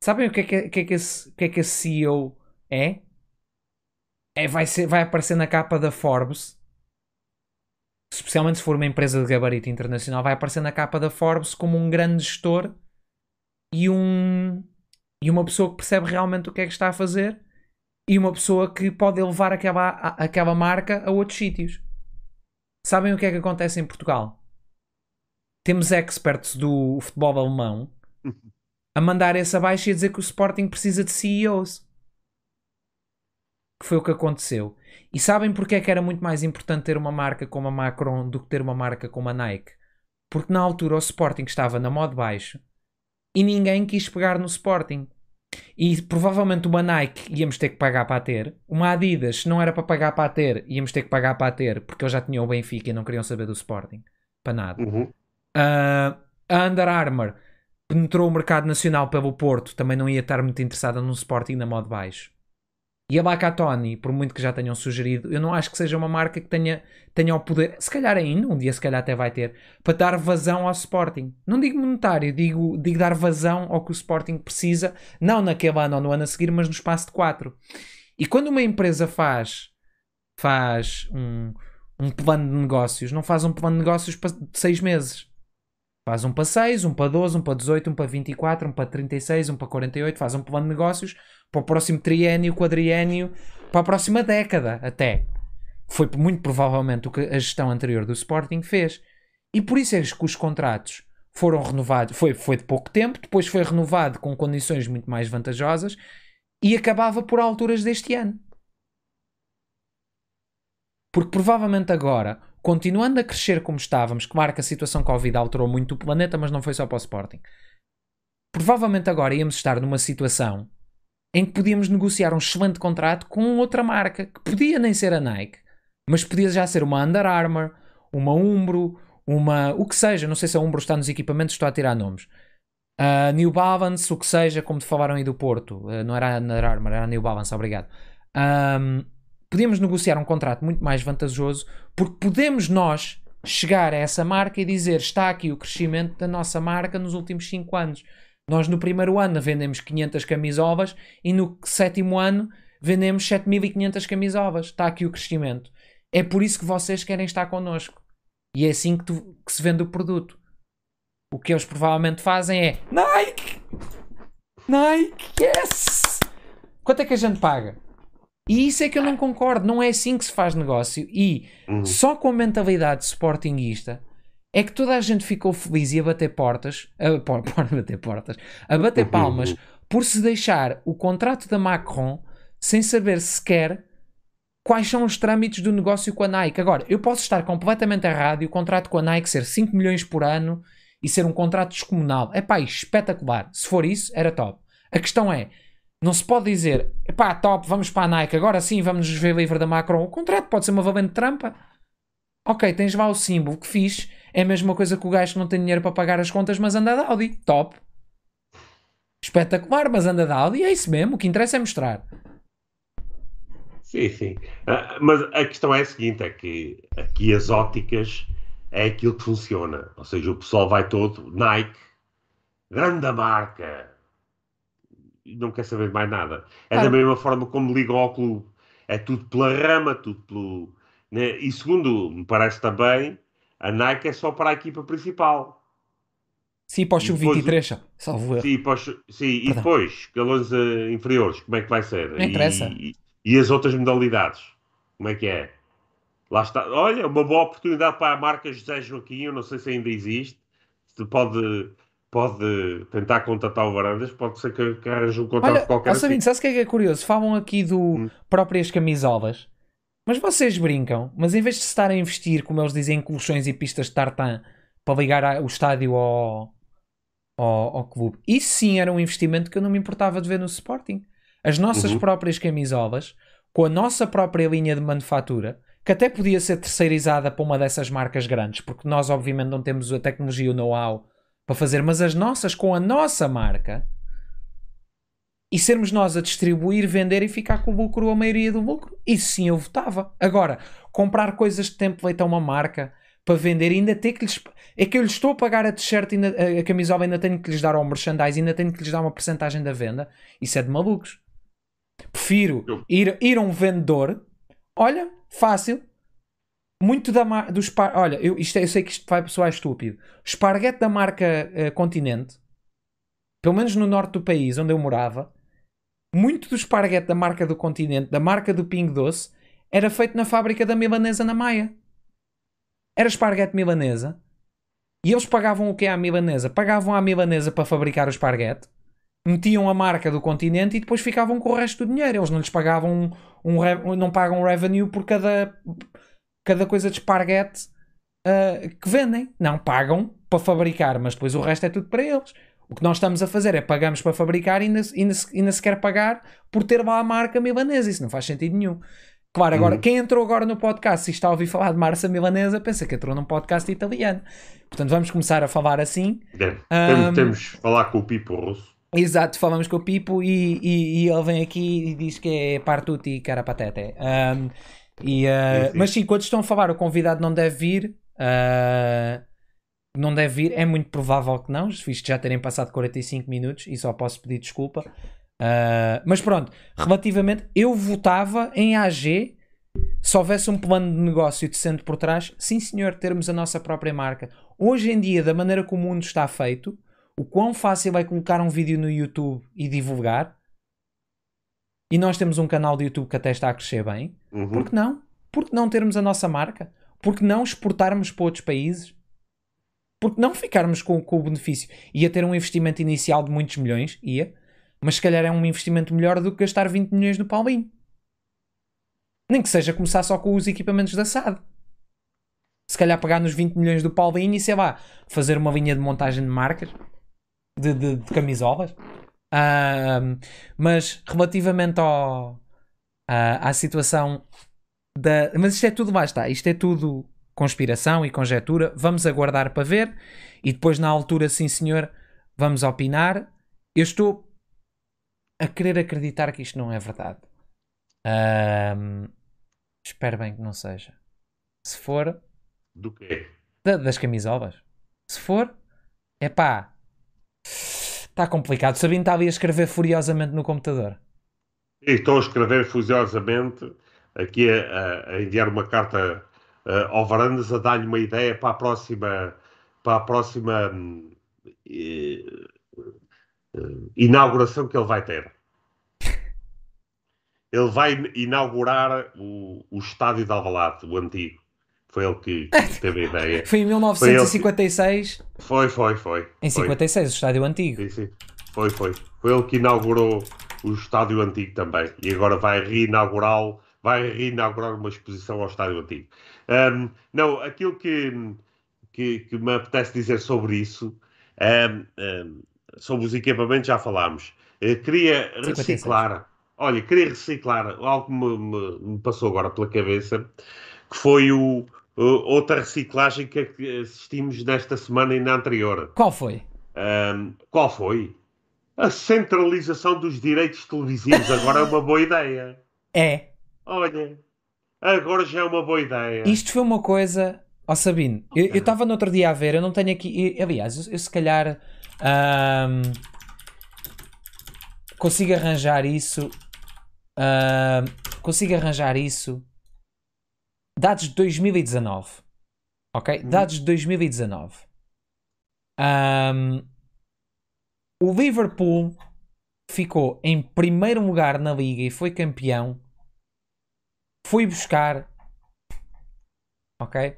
S2: Sabem o que é que, que, é que, esse, que, é que esse CEO é? é vai, ser, vai aparecer na capa da Forbes especialmente se for uma empresa de gabarito internacional, vai aparecer na capa da Forbes como um grande gestor e um e uma pessoa que percebe realmente o que é que está a fazer e uma pessoa que pode levar aquela, aquela marca a outros sítios. Sabem o que é que acontece em Portugal? Temos experts do futebol alemão a mandar esse abaixo e a dizer que o Sporting precisa de CEOs. Que foi o que aconteceu. E sabem porque é que era muito mais importante ter uma marca como a Macron do que ter uma marca como a Nike? Porque na altura o Sporting estava na moda baixo e ninguém quis pegar no Sporting. E provavelmente uma Nike íamos ter que pagar para ter. Uma Adidas, se não era para pagar para ter, íamos ter que pagar para ter, porque eles já tinham o Benfica e não queriam saber do Sporting. Para nada. Uhum. Uh, a Under Armour penetrou o mercado nacional pelo Porto, também não ia estar muito interessada num Sporting na modo baixo. E a Bacatoni, por muito que já tenham sugerido, eu não acho que seja uma marca que tenha, tenha o poder, se calhar ainda, um dia se calhar até vai ter, para dar vazão ao Sporting. Não digo monetário, digo, digo dar vazão ao que o Sporting precisa, não naquele ano ou no ano a seguir, mas no espaço de 4. E quando uma empresa faz, faz um, um plano de negócios, não faz um plano de negócios para 6 meses. Faz um para 6, um para 12, um para 18, um para 24, um para 36, um para 48, faz um plano de negócios para o próximo triênio, quadriênio, para a próxima década até. Foi muito provavelmente o que a gestão anterior do Sporting fez. E por isso é que os contratos foram renovados, foi, foi de pouco tempo, depois foi renovado com condições muito mais vantajosas e acabava por alturas deste ano. Porque provavelmente agora, continuando a crescer como estávamos, claro que a situação Covid alterou muito o planeta, mas não foi só para o Sporting. Provavelmente agora íamos estar numa situação em que podíamos negociar um excelente contrato com outra marca, que podia nem ser a Nike, mas podia já ser uma Under Armour, uma Umbro, uma. o que seja, não sei se a Umbro está nos equipamentos, estou a tirar nomes. Uh, New Balance, o que seja, como te falaram aí do Porto, uh, não era a Under Armour, era a New Balance, obrigado. Um, podíamos negociar um contrato muito mais vantajoso, porque podemos nós chegar a essa marca e dizer está aqui o crescimento da nossa marca nos últimos 5 anos. Nós no primeiro ano vendemos 500 camisovas e no sétimo ano vendemos 7500 camisovas. Está aqui o crescimento. É por isso que vocês querem estar connosco. E é assim que, tu, que se vende o produto. O que eles provavelmente fazem é Nike! Nike! Yes! Quanto é que a gente paga? E isso é que eu não concordo. Não é assim que se faz negócio. E uhum. só com a mentalidade sportinguista é que toda a gente ficou feliz e a bater portas, a, por, por bater portas, a bater uhum. palmas por se deixar o contrato da Macron sem saber sequer quais são os trâmites do negócio com a Nike. Agora, eu posso estar completamente errado e o contrato com a Nike ser 5 milhões por ano e ser um contrato descomunal. É pá, espetacular. Se for isso, era top. A questão é, não se pode dizer, pá, top, vamos para a Nike, agora sim vamos nos ver livre da Macron. O contrato pode ser uma valente trampa. Ok, tens lá o símbolo que fiz é a mesma coisa que o gajo que não tem dinheiro para pagar as contas, mas anda de Audi. Top. Espetacular, mas anda de Audi. É isso mesmo. O que interessa é mostrar.
S1: Sim, sim. Uh, mas a questão é a seguinte: é que aqui as óticas é aquilo que funciona. Ou seja, o pessoal vai todo, Nike, grande marca, não quer saber mais nada. É
S2: Claro.
S1: da mesma forma como ligam ao clube. É tudo pela rama, tudo pelo. né? E segundo me parece também, a Nike é só para a equipa principal.
S2: Sim, para o
S1: E depois
S2: sub-23, só. salvo erro.
S1: Sim, os- sim, e depois, escalões eh, inferiores, como é que vai ser?
S2: Não interessa.
S1: E, e- e as outras modalidades, como é que é? Lá está. Olha, uma boa oportunidade para a marca José Joaquim, eu não sei se ainda existe. Se pode, pode tentar contatar o Varandas, pode ser que, que arranje um contrato
S2: Olha,
S1: qualquer
S2: ó,
S1: assim.
S2: Sabino, sabes o que é que é curioso? Falam aqui do
S1: Hum.
S2: próprias camisolas, mas vocês brincam, mas em vez de se estar a investir, como eles dizem, em colchões e pistas de tartan para ligar o estádio ao, ao, ao clube, isso sim era um investimento que eu não me importava de ver no Sporting. As nossas
S1: Uhum.
S2: próprias camisolas, com a nossa própria linha de manufatura, que até podia ser terceirizada para uma dessas marcas grandes, porque nós, obviamente, não temos a tecnologia e o know-how para fazer, mas as nossas com a nossa marca e sermos nós a distribuir, vender e ficar com o lucro ou a maioria do lucro, isso sim eu votava. Agora, comprar coisas de template a uma marca para vender, ainda ter que lhes. É que eu lhes estou a pagar a t-shirt, a camisola, ainda tenho que lhes dar ao merchandise, ainda tenho que lhes dar uma porcentagem da venda. Isso é de malucos. Prefiro ir, ir a um vendedor, olha, fácil. Muito da mar... dos par... Olha, eu, isto é- eu sei que isto vai soar estúpido. Esparguete da marca eh, Continente, pelo menos no norte do país onde eu morava, muito do esparguete da marca do Continente, da marca do Pingo Doce, era feito na fábrica da milanesa na Maia. Era esparguete milanesa. E eles pagavam o que à milanesa? Pagavam à milanesa para fabricar o esparguete, metiam a marca do Continente e depois ficavam com o resto do dinheiro. Eles não lhes pagavam um, um não pagam revenue por cada, cada coisa de esparguete ah, que vendem. Não pagam para fabricar, mas depois o resto é tudo para eles. O que nós estamos a fazer é pagamos para fabricar e ainda, ainda, ainda se quer pagar por ter lá a marca milanesa. Isso não faz sentido nenhum. Claro, agora,
S1: Uhum.
S2: quem entrou agora no podcast e está a ouvir falar de massa milanesa, pensa que entrou num podcast italiano. Portanto, vamos começar a falar assim.
S1: Deve.
S2: Ahm.
S1: Temos, de falar com o Pipo Russo.
S2: Exato, falamos com o Pipo e, e- e ele vem aqui e diz que é partuti e cara patete. Um, e, uh. Mas sim, quando estão a falar, o convidado não deve vir. uh, não deve vir, é muito provável que não, visto já terem passado 45 minutos e só posso pedir desculpa. Uh, mas pronto, relativamente, eu votava em AG se houvesse um plano de negócio decente por trás, sim senhor, termos a nossa própria marca. Hoje em dia, da maneira como o mundo está feito, o quão fácil é colocar um vídeo no YouTube e divulgar. E nós temos um canal de YouTube que até está a crescer bem.
S1: Uhum.
S2: Por que não? Por que não termos a nossa marca? Por que não exportarmos para outros países? Por que não ficarmos com, com o benefício? Ia ter um investimento inicial de muitos milhões, ia, mas se calhar é um investimento melhor do que gastar 20 milhões no Paulinho. Nem que seja começar só com os equipamentos da SAD. Se calhar pegar nos 20 milhões do Paulinho e sei lá, fazer uma linha de montagem de marcas, de, de- de camisolas. Mas relativamente ao, à, à situação da. Mas isto é tudo, lá está. Isto é tudo conspiração e conjetura. Vamos aguardar para ver e depois, na altura, sim senhor, vamos opinar. Eu estou a querer acreditar que isto não é verdade. Espero bem que não seja. Se for,
S1: Do quê?
S2: da- das camisolas. Se for, é pá. Está complicado. Sabino está ali a escrever furiosamente no computador.
S1: Estou a escrever fusiosamente aqui a, a- a enviar uma carta eh, ao Varandas a dar-lhe uma ideia para a próxima para a próxima eh, inauguração que ele vai ter. Ele vai inaugurar o, o estádio de Alvalade, o antigo. Foi ele que, teve a ideia.
S2: Foi em 1956.
S1: Foi, foi, foi.
S2: Em
S1: foi.
S2: 56, o estádio antigo.
S1: Sim, sim. Foi, foi. Foi ele que inaugurou o estádio antigo também. E agora vai reinaugurá-lo, vai reinaugurar uma exposição ao estádio antigo. Ahm, não, aquilo que, que, que me apetece dizer sobre isso, ahm, ahm, sobre os equipamentos já falámos. Eh, queria
S2: 56.
S1: reciclar, olha, queria reciclar algo que me, me- me passou agora pela cabeça, que foi o- outra reciclagem que assistimos nesta semana e na anterior.
S2: Qual foi?
S1: Ahm, qual foi? A centralização dos direitos televisivos agora é uma boa ideia.
S2: É.
S1: Olha, agora já é uma boa ideia.
S2: Isto foi uma coisa Ó Sabino, eu estava no outro dia a ver, eu não tenho aqui. eu- aliás, eu, eu se calhar ahm, consigo arranjar isso. ahm, consigo arranjar isso. Dados de 2019. Ok? Dados de 2019. Ahm, o Liverpool ficou em primeiro lugar na liga e foi campeão. Foi buscar. Ok?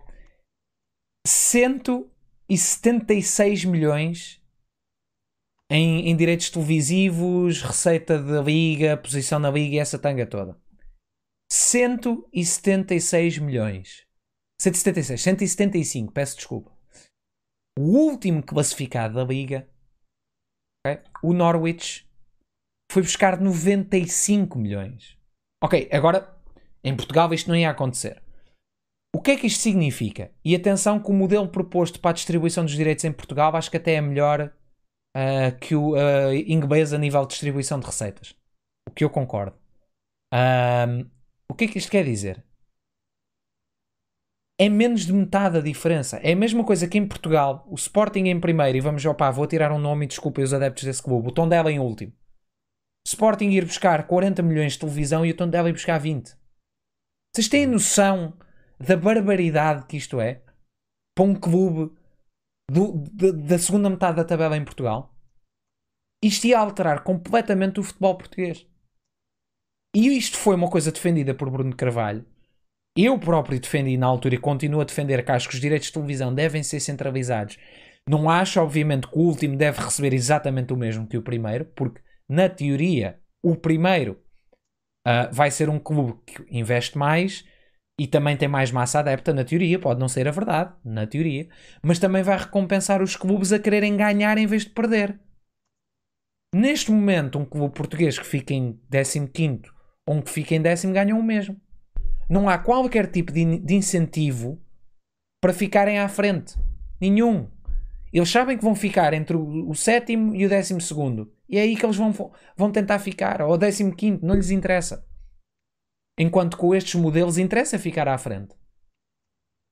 S2: 176 milhões em, em direitos televisivos, receita da liga, posição na liga e essa tanga toda. 176 milhões. 176, 175, peço desculpa. O último classificado da liga, ok, o Norwich, foi buscar 95 milhões. Ok, agora em Portugal isto não ia acontecer. O que é que isto significa? E atenção que o modelo proposto para a distribuição dos direitos em Portugal acho que até é melhor ah, que o ah, inglês a nível de distribuição de receitas. O que eu concordo. Ahm, o que é que isto quer dizer? É menos de metade a diferença. É a mesma coisa que em Portugal, o Sporting em primeiro, e vamos, opá, vou tirar um nome e desculpem os adeptos desse clube, o Tondela em último. Sporting ir buscar 40 milhões de televisão e o Tondela ir buscar 20. Vocês têm noção da barbaridade que isto é para um clube do- da- da segunda metade da tabela em Portugal? Isto ia alterar completamente o futebol português. E isto foi uma coisa defendida por Bruno Carvalho. Eu próprio defendi na altura e continuo a defender que acho que os direitos de televisão devem ser centralizados. Não acho, obviamente, que o último deve receber exatamente o mesmo que o primeiro, porque, na teoria, o primeiro ah, vai ser um clube que investe mais e também tem mais massa adepta, na teoria. Pode não ser a verdade, na teoria. Mas também vai recompensar os clubes a quererem ganhar em vez de perder. Neste momento, um clube português que fica em 15 ou um que fica em décimo ganham o mesmo. Não há qualquer tipo de, in- de incentivo para ficarem à frente. Nenhum. Eles sabem que vão ficar entre o, o sétimo e o décimo segundo. E é aí que eles vão, vão tentar ficar. Ou o décimo quinto, não lhes interessa. Enquanto com estes modelos interessa ficar à frente.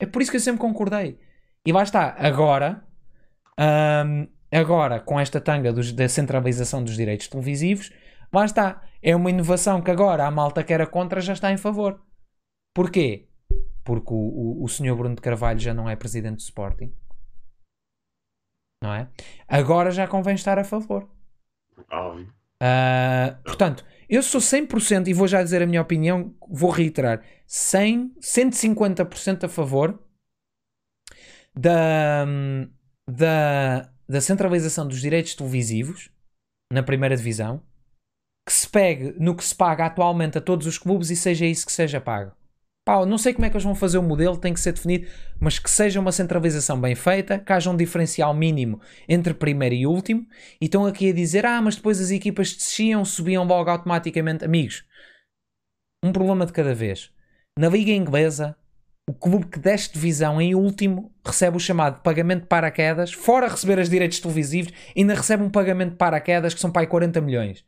S2: É por isso que eu sempre concordei. E lá está. Agora, agora com esta tanga dos- da centralização dos direitos televisivos, lá está. É uma inovação que agora a malta que era contra já está em favor. Porquê? Porque o, o, o senhor Bruno de Carvalho já não é presidente do Sporting. Não é? Agora já convém estar a favor.
S1: Óbvio.
S2: Ah, portanto, eu sou 100% e vou já dizer a minha opinião, vou reiterar, 100, 150% a favor da, da, da centralização dos direitos televisivos na primeira divisão, que se pegue no que se paga atualmente a todos os clubes e seja isso que seja pago. Pá, não sei como é que eles vão fazer o modelo, tem que ser definido, mas que seja uma centralização bem feita, que haja um diferencial mínimo entre primeiro e último, e estão aqui a dizer, ah, mas depois as equipas desciam, subiam logo automaticamente. Amigos, um problema de cada vez. Na Liga Inglesa, o clube que desce divisão em último recebe o chamado pagamento de paraquedas, fora receber os direitos televisivos, ainda recebe um pagamento de paraquedas que são para aí 40 milhões.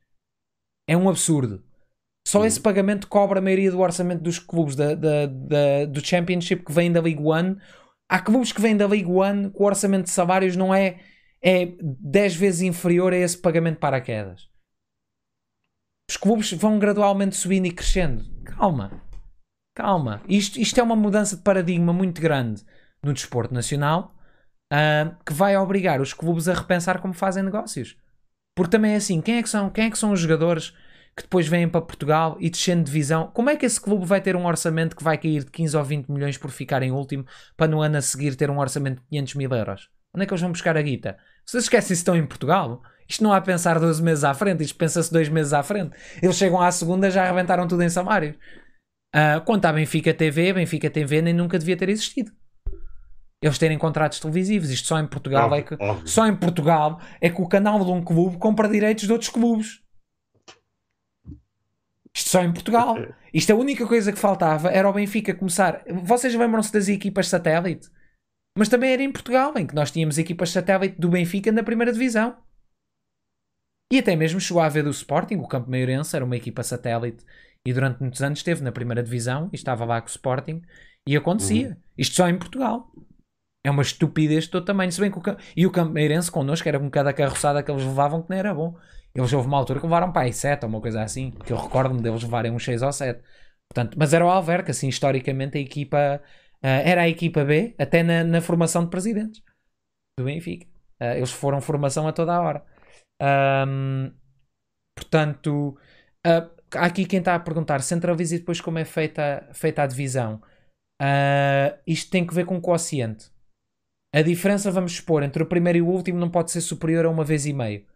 S2: É um absurdo. Só esse pagamento cobra a maioria do orçamento dos clubes da, da- da- do Championship que vêm da League One. Há clubes que vêm da League One que o orçamento de salários não é, é 10 vezes inferior a esse pagamento de paraquedas. Os clubes vão gradualmente subindo e crescendo. Calma. Calma. Isto, isto é uma mudança de paradigma muito grande no desporto nacional ah, que vai obrigar os clubes a repensar como fazem negócios. Porque também é assim, quem é que são, quem é que são os jogadores que depois vêm para Portugal e descendo de divisão? Como é que esse clube vai ter um orçamento que vai cair de 15 ou 20 milhões por ficar em último para no ano a seguir ter um orçamento de 500 mil euros? Onde é que eles vão buscar a guita? Vocês esquecem se estão em Portugal? Isto não há a pensar 12 meses à frente, isto pensa-se 2 meses à frente. Eles chegam à segunda já arrebentaram tudo em salários. Ah, quanto à Benfica TV, Benfica TV nem nunca devia ter existido. Eles terem contratos televisivos, isto só em Portugal é que
S1: Óbvio, óbvio.
S2: só em Portugal é que o canal de um clube compra direitos de outros clubes. Isto só em Portugal. Isto a única coisa que faltava era o Benfica começar. Vocês lembram-se das equipas satélite? Mas também era em Portugal, em que nós tínhamos equipas satélite do Benfica na primeira divisão. E até mesmo chegou a haver do Sporting, o Campo Maiorense era uma equipa satélite e durante muitos anos esteve na primeira divisão e estava lá com o Sporting E acontecia. Uhum. Isto só em Portugal. É uma estupidez de todo tamanho. Se bem que o, e o Campeirense connosco era um bocado a carroçada que eles levavam que não era bom. Eles houve uma altura que levaram para aí 7 ou uma coisa assim. Que eu recordo-me deles levarem uns 6 ou 7. Portanto, mas era o Alverca, assim, historicamente a equipa uh, era a equipa B, até na, na, formação de presidentes do Benfica. Uh, eles foram formação a toda a hora. Um, portanto, uh, há aqui quem está a perguntar: centraliza e depois como é feita, feita a divisão. isto tem que ver com o quociente. A diferença, vamos expor, entre o primeiro e o último não pode ser superior a uma vez e meio.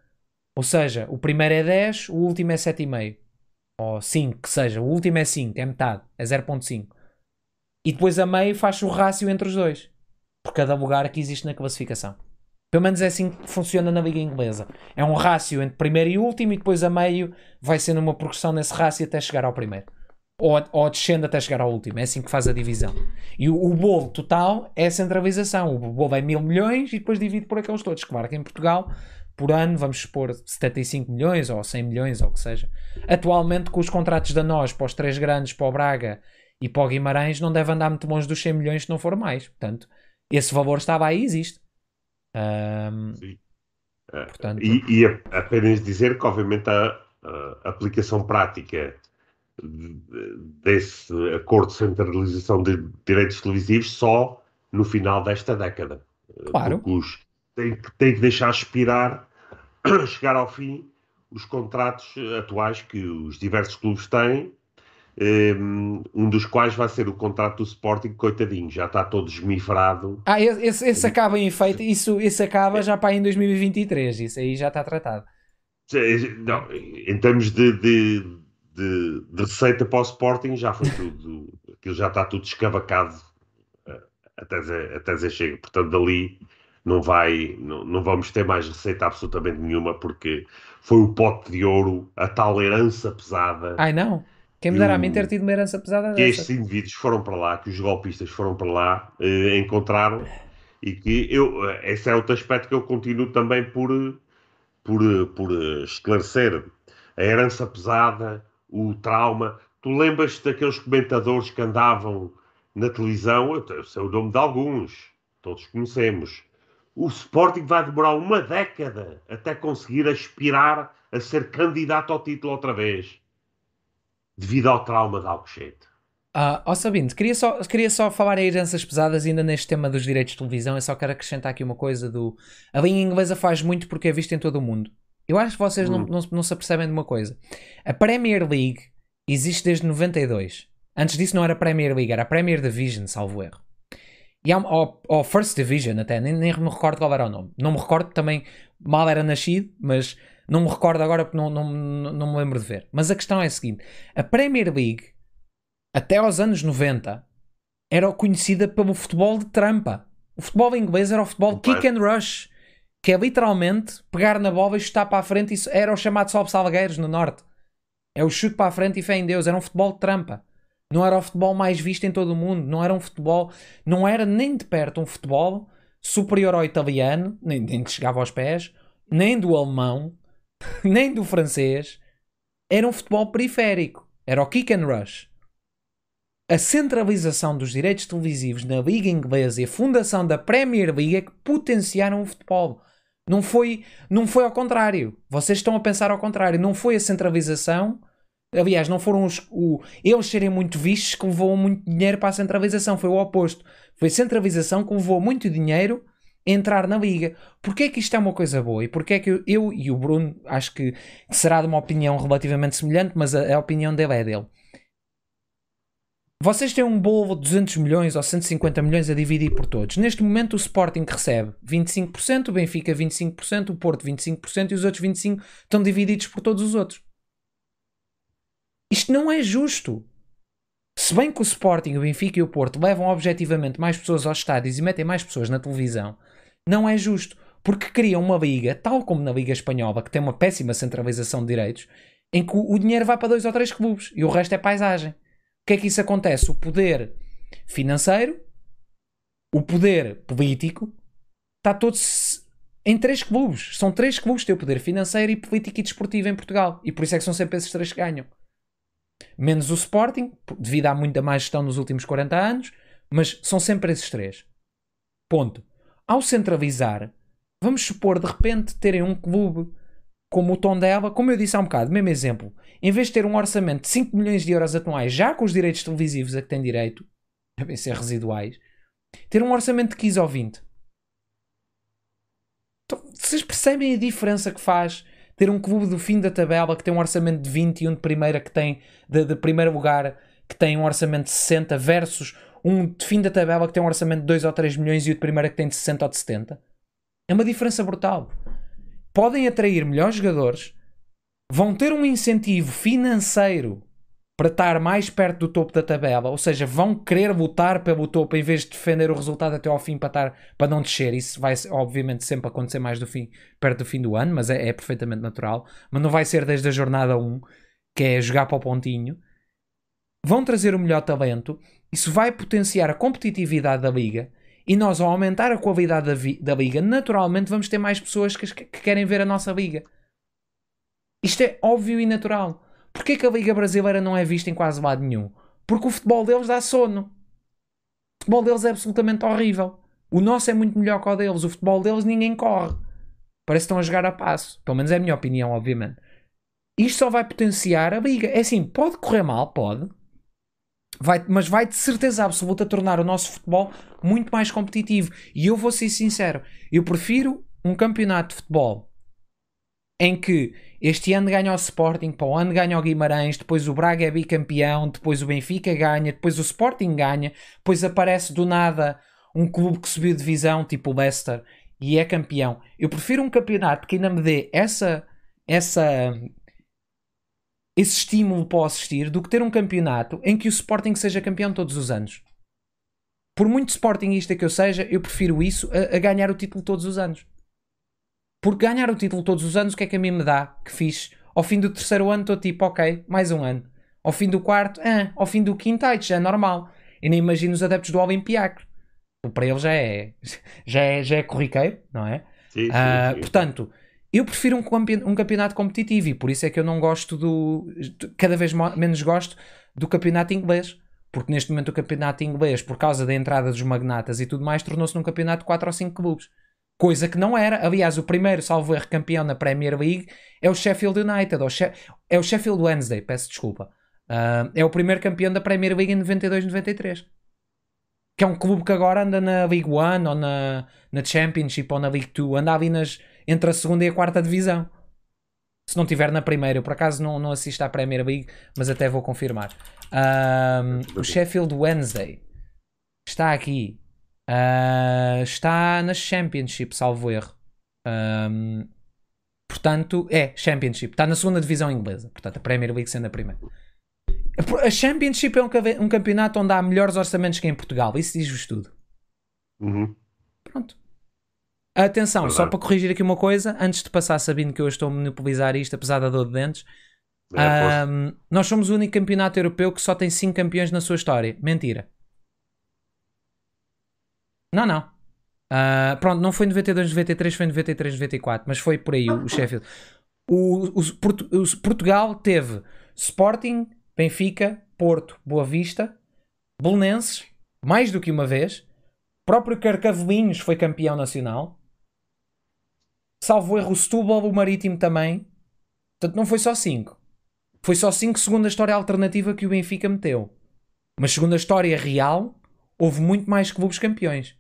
S2: Ou seja, o primeiro é 10, o último é 7,5 ou 5, que seja, o último é 5, é metade, é 0.5. E depois a meio faz o rácio entre os dois. Por cada lugar que existe na classificação. Pelo menos é assim que funciona na Liga Inglesa. É um rácio entre primeiro e último e depois a meio vai sendo uma progressão nesse rácio até chegar ao primeiro. Ou, ou descende até chegar ao último. É assim que faz a divisão. E o, o bolo total é a centralização. O bolo é mil milhões e depois divide por aqueles todos. Claro que em Portugal por ano, vamos expor 75 milhões ou 100 milhões ou o que seja. Atualmente, com os contratos da nós para os três grandes, para o Braga e para o Guimarães, não deve andar muito longe dos 100 milhões se não for mais. Portanto, esse valor estava aí, existe. Um,
S1: Sim. Portanto... E, e, apenas dizer que, obviamente, a, a aplicação prática desse acordo de centralização de direitos televisivos só no final desta década.
S2: Claro.
S1: Porque os, tem que, tem que deixar expirar, chegar ao fim, os contratos atuais que os diversos clubes têm, ehm, um dos quais vai ser o contrato do Sporting, coitadinho, já está todo esmifrado.
S2: Ah, esse, esse acaba em efeito, isso, esse acaba já para em 2023, isso aí já está tratado.
S1: Não, em termos de, de, de, de, receita para o Sporting, já foi tudo, aquilo já está tudo escavacado eh, até Zé, até Zé chega, portanto, dali não vai, não, não vamos ter mais receita absolutamente nenhuma porque foi o pote de ouro, a tal herança pesada.
S2: Ai não, quem me dera a mim ter tido uma herança pesada
S1: Que dessa. estes indivíduos foram para lá, que os golpistas foram para lá, eh, encontraram e que eu, eh, esse é outro aspecto que eu continuo também por, por, por esclarecer. A herança pesada, o trauma. Tu lembras daqueles comentadores que andavam na televisão? Eu sei o nome de alguns, todos conhecemos o Sporting vai demorar uma década até conseguir aspirar a ser candidato ao título outra vez, devido ao trauma de Alcochete.
S2: Ah, ó Sabino, queria só, queria só falar em heranças pesadas ainda neste tema dos direitos de televisão. Eu só quero acrescentar aqui uma coisa do... A linha inglesa faz muito porque é vista em todo o mundo. Eu acho que vocês hum. não, não, não se apercebem de uma coisa. A Premier League existe desde 92. Antes disso não era Premier League, era Premier Division, salvo erro. E há, ou, ou First Division até, nem, nem me recordo qual era o nome. Não me recordo também, mal era nascido, mas não me recordo agora porque não, não, não me lembro de ver. Mas a questão é a seguinte: a Premier League, até aos anos 90, era conhecida pelo futebol de trampa. O futebol inglês era o futebol kick and rush, que é literalmente pegar na bola e chutar para a frente. Isso era o chamado Sobe Salgueiros no Norte. É o chute para a frente e fé em Deus. Era um futebol de trampa. Não era o futebol mais visto em todo o mundo. Não era um futebol, não era nem de perto um futebol superior ao italiano, nem, nem chegava aos pés, nem do alemão, nem do francês. Era um futebol periférico. Era o kick and rush. A centralização dos direitos televisivos na Liga Inglesa e a fundação da Premier League é que potenciaram o futebol. Não foi, não foi ao contrário. Vocês estão a pensar ao contrário. Não foi a centralização Aliás, não foram os, o, eles serem muito vistos que levou muito dinheiro para a centralização. Foi o oposto. Foi a centralização que levou muito dinheiro a entrar na liga. Porquê é que isto é uma coisa boa? E porquê é que eu, eu e o Bruno acho que será de uma opinião relativamente semelhante, mas a, a opinião dele é dele. Vocês têm um bolo de 200 milhões ou 150 milhões a dividir por todos. Neste momento o Sporting recebe 25%, o Benfica 25%, o Porto 25% e os outros 25% estão divididos por todos os outros. Isto não é justo. Se bem que o Sporting, o Benfica e o Porto levam objetivamente mais pessoas aos estádios e metem mais pessoas na televisão, não é justo. Porque criam uma liga, tal como na Liga Espanhola, que tem uma péssima centralização de direitos, em que o dinheiro vai para dois ou três clubes e o resto é paisagem. Que é que isso acontece? O poder financeiro, o poder político, está todo em três clubes. São três clubes que têm o poder financeiro e político e desportivo em Portugal. E por isso é que são sempre esses três que ganham menos o Sporting, devido a muita má gestão nos últimos 40 anos, Mas são sempre esses três. Ponto. Ao centralizar, vamos supor de repente terem um clube como o Tondela, como eu disse há um bocado, mesmo exemplo, em vez de ter um orçamento de 5 milhões de euros atuais, já com os direitos televisivos a que tem direito, devem ser residuais, ter um orçamento de 15 ou 20. Então, vocês percebem a diferença que faz ter um clube do fim da tabela que tem um orçamento de 20 e um de primeira que tem de, de primeiro lugar que tem um orçamento de 60 versus um de fim da tabela que tem um orçamento de 2 ou 3 milhões e o de primeira que tem de 60 ou de 70? É uma diferença brutal podem atrair melhores jogadores, vão ter um incentivo financeiro para estar mais perto do topo da tabela, ou seja, vão querer lutar pelo topo em vez de defender o resultado até ao fim para, estar, para não descer. Isso vai obviamente sempre acontecer mais do fim, perto do fim do ano, mas é, é perfeitamente natural. Mas não vai ser desde a jornada 1, que é jogar para o pontinho. Vão trazer o melhor talento, isso vai potenciar a competitividade da liga e nós, ao aumentar a qualidade da, da liga, naturalmente vamos ter mais pessoas que, que, querem ver a nossa liga. Isto é óbvio e natural. Porquê que a liga brasileira não é vista em quase lado nenhum? Porque o futebol deles dá sono. O futebol deles é absolutamente horrível. O nosso é muito melhor que o deles. O futebol deles ninguém corre. Parece que estão a jogar a passo. Pelo menos é a minha opinião, obviamente. Isto só vai potenciar a liga. É assim, pode correr mal, pode. Vai, mas vai de certeza absoluta tornar o nosso futebol muito mais competitivo. E eu vou ser sincero, eu prefiro um campeonato de futebol em que este ano ganha o Sporting, para o ano ganha o Guimarães, depois o Braga é bicampeão, depois o Benfica ganha, depois o Sporting ganha, depois aparece do nada um clube que subiu de divisão, tipo o Leicester, e é campeão. Eu prefiro um campeonato que ainda me dê essa, essa esse estímulo para assistir do que ter um campeonato em que o Sporting seja campeão todos os anos. Por muito Sportingista que eu seja, eu prefiro isso a, a ganhar o título todos os anos. Porque ganhar o título todos os anos, o que é que a mim me dá? Que fiz. Ao fim do terceiro ano estou tipo, ok, mais um ano. Ao fim do quarto, ah, ao fim do quinto, ah, já é normal. E nem imagino os adeptos do Olympiacos. Para eles já é, já é, já é corriqueiro, não é? Sim, sim, uh, sim. Portanto, eu prefiro um, um, campeonato competitivo e por isso é que eu não gosto do. Cada vez menos gosto do campeonato inglês. Porque neste momento o campeonato inglês, por causa da entrada dos magnatas e tudo mais, tornou-se num campeonato de 4 ou 5 clubes. Coisa que não era. Aliás, o primeiro, salvo erro, campeão na Premier League é o Sheffield United. Ou she é o Sheffield Wednesday, peço desculpa. Uh, é o primeiro campeão da Premier League em 92-93. Que é um clube que agora anda na League One ou na, na Championship ou na League Two. Anda ali nas, entre a segunda e a quarta divisão. Se não tiver na primeira, eu por acaso não, não assisto à Premier League, mas até vou confirmar. Um, o Sheffield Wednesday está aqui. Uh, está na Championship, salvo erro. Um, portanto, é Championship. Está na segunda divisão inglesa. Portanto, a Premier League sendo a primeira. A Championship é um, um campeonato onde há melhores orçamentos que em Portugal. Isso diz-vos tudo.
S1: Uhum.
S2: Pronto. Atenção, Verdade. só para corrigir aqui uma coisa, antes de passar sabendo que eu estou a monopolizar isto, apesar da dor de dentes, é, um, nós somos o único campeonato europeu que só tem 5 campeões na sua história. Mentira. Não, não. Uh, pronto, não foi em 92, 93, foi em 93, 94, mas foi por aí o, o Sheffield. O, o, o, Portugal teve Sporting, Benfica, Porto, Boa Vista, Belenenses, mais do que uma vez. Próprio Carcavelinhos foi campeão nacional salvo erro, o Setúbal, o Marítimo também. Portanto, não foi só 5. Foi só 5 segundo a história alternativa que o Benfica meteu. Mas segundo a história real, houve muito mais clubes campeões.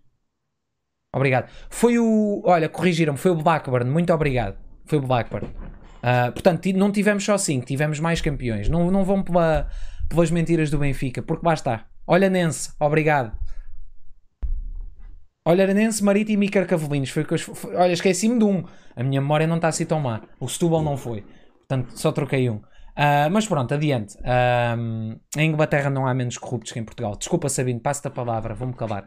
S2: Obrigado. Foi o. Olha, corrigiram-me, foi o Blackburn. Muito obrigado. Foi o Blackburn. Uh, portanto, não tivemos só 5, tivemos mais campeões. Não, não vão pela, pelas mentiras do Benfica, porque lá está. Olha, Nense, obrigado. Olharenense, Marítimo e Carcavelinhos. Foi que eu, olha, esqueci-me de um. A minha memória não está assim tão má. O Setúbal não foi. Portanto, só troquei um. Uh, mas pronto, adiante. Uh, em Inglaterra não há menos corruptos que em Portugal. Desculpa, Sabino, passo-te a palavra. Vou-me calar.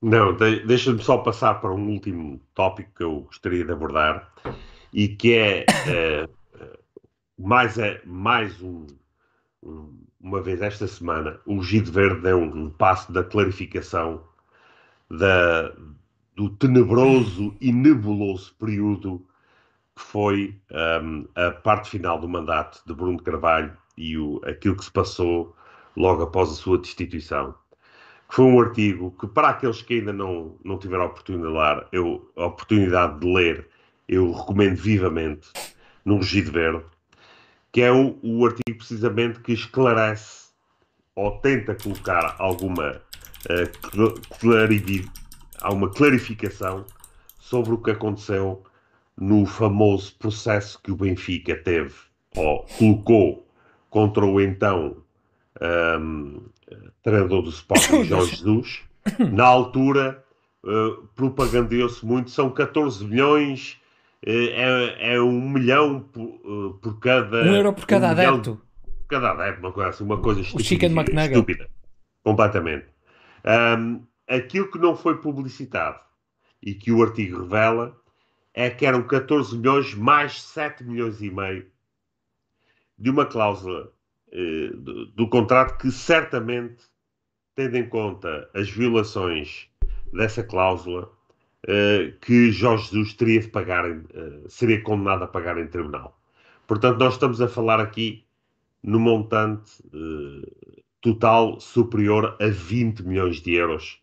S1: Não, de, deixa-me só passar para um último tópico que eu gostaria de abordar e que é uh, mais, é, mais um, um, uma vez esta semana, o Gide Verde deu um, um passo da clarificação da, do tenebroso e nebuloso período que foi um, a parte final do mandato de Bruno Carvalho e o, aquilo que se passou logo após a sua destituição. foi um artigo que, para aqueles que ainda não, não tiveram a oportunidade de ler, eu, a oportunidade de ler, eu recomendo vivamente, no Regido Verde, que é o, o artigo precisamente que esclarece ou tenta colocar alguma, uh, alguma clarificação sobre o que aconteceu no famoso processo que o Benfica teve ou colocou contra o então um, treinador do Sporting, Jorge Jesus. Na altura, uh, propagandeou-se muito, são 14 milhões, uh, é, é, um milhão por, uh, por, cada...
S2: Um euro por cada um adepto.
S1: Por cada adepto, uma coisa, assim, uma coisa
S2: estúpida. O Chicken McNugget.
S1: Estúpida, completamente. Um, aquilo que não foi publicitado e que o artigo revela é que eram 14 milhões mais 7 milhões e meio de uma cláusula eh, do, do, contrato que certamente, tendo em conta as violações dessa cláusula, eh, que Jorge Jesus teria de pagar, eh, seria condenado a pagar em tribunal. Portanto, nós estamos a falar aqui no montante eh, total superior a 20 milhões de euros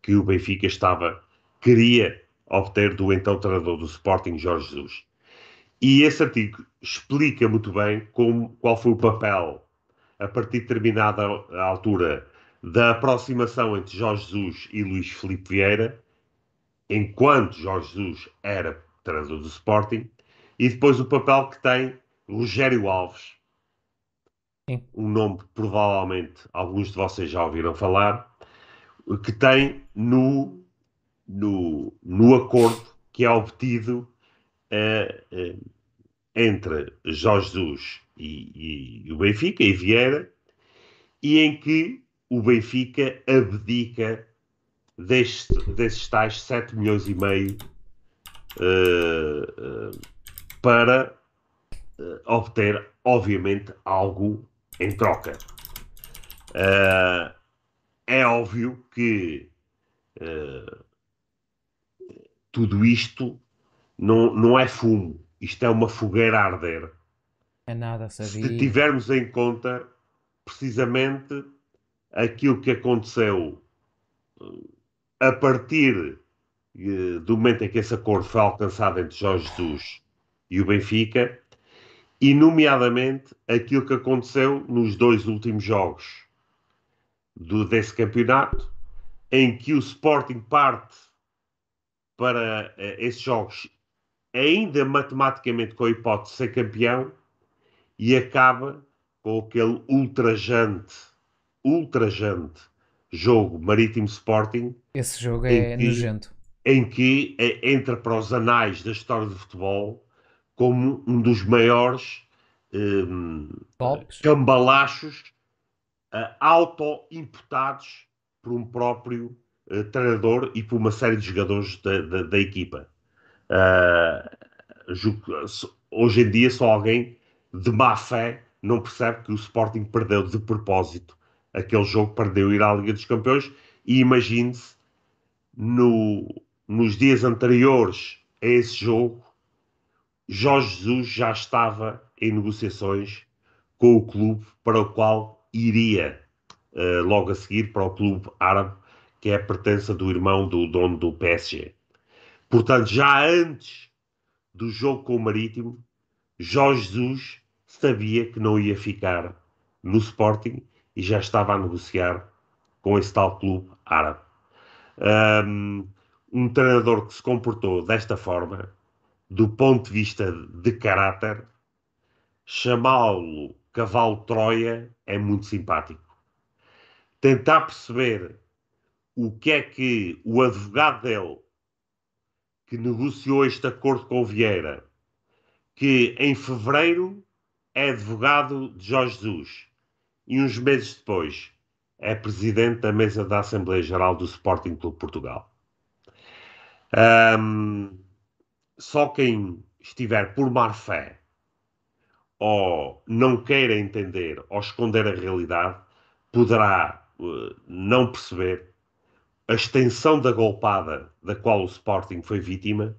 S1: que o Benfica estava, queria obter do então treinador do Sporting, Jorge Jesus. E esse artigo explica muito bem como, qual foi o papel, a partir de determinada altura, da aproximação entre Jorge Jesus e Luís Felipe Vieira, enquanto Jorge Jesus era treinador do Sporting, e depois o papel que tem Rogério Alves, Sim. um nome que provavelmente alguns de vocês já ouviram falar, que tem no, no, no acordo que é obtido uh, uh, entre Jorge Jesus e, e, e, o Benfica, e Vieira, e em que o Benfica abdica deste, desses tais 7 milhões e meio uh, para obter, obviamente, algo em troca. é óbvio que tudo isto não, não é fumo, isto é uma fogueira a arder.
S2: É nada, sabia.
S1: Se tivermos em conta precisamente aquilo que aconteceu eh, a partir eh, do momento em que esse acordo foi alcançado entre Jorge Jesus e o Benfica, e nomeadamente aquilo que aconteceu nos dois últimos jogos do, desse campeonato, em que o Sporting parte para uh, esses jogos, ainda matematicamente com a hipótese de ser campeão, e acaba com aquele ultrajante, ultrajante jogo Marítimo Sporting.
S2: Esse jogo é que, nojento.
S1: Em que é, entra para os anais da história do futebol como um dos maiores um, cambalachos uh, auto-imputados por um próprio uh, treinador e por uma série de jogadores da, da, da equipa. Uh, hoje em dia, só alguém de má fé não percebe que o Sporting perdeu de propósito aquele jogo, perdeu ir à Liga dos Campeões e imagine-se no, nos dias anteriores a esse jogo, Jorge Jesus já estava em negociações com o clube para o qual iria uh, logo a seguir para o clube árabe que é a pertença do irmão do dono do PSG. Portanto, já antes do jogo com o Marítimo, Jorge Jesus sabia que não ia ficar no Sporting e já estava a negociar com esse tal clube árabe. Um, um treinador que se comportou desta forma, do ponto de vista de caráter, chamá-lo cavalo Troia é muito simpático. Tentar perceber o que é que o advogado dele, que negociou este acordo com o Vieira, que em fevereiro é advogado de Jorge Jesus e uns meses depois é presidente da mesa da Assembleia Geral do Sporting Clube Portugal. Um, só quem estiver por má fé ou não queira entender ou esconder a realidade poderá uh, não perceber a extensão da golpada da qual o Sporting foi vítima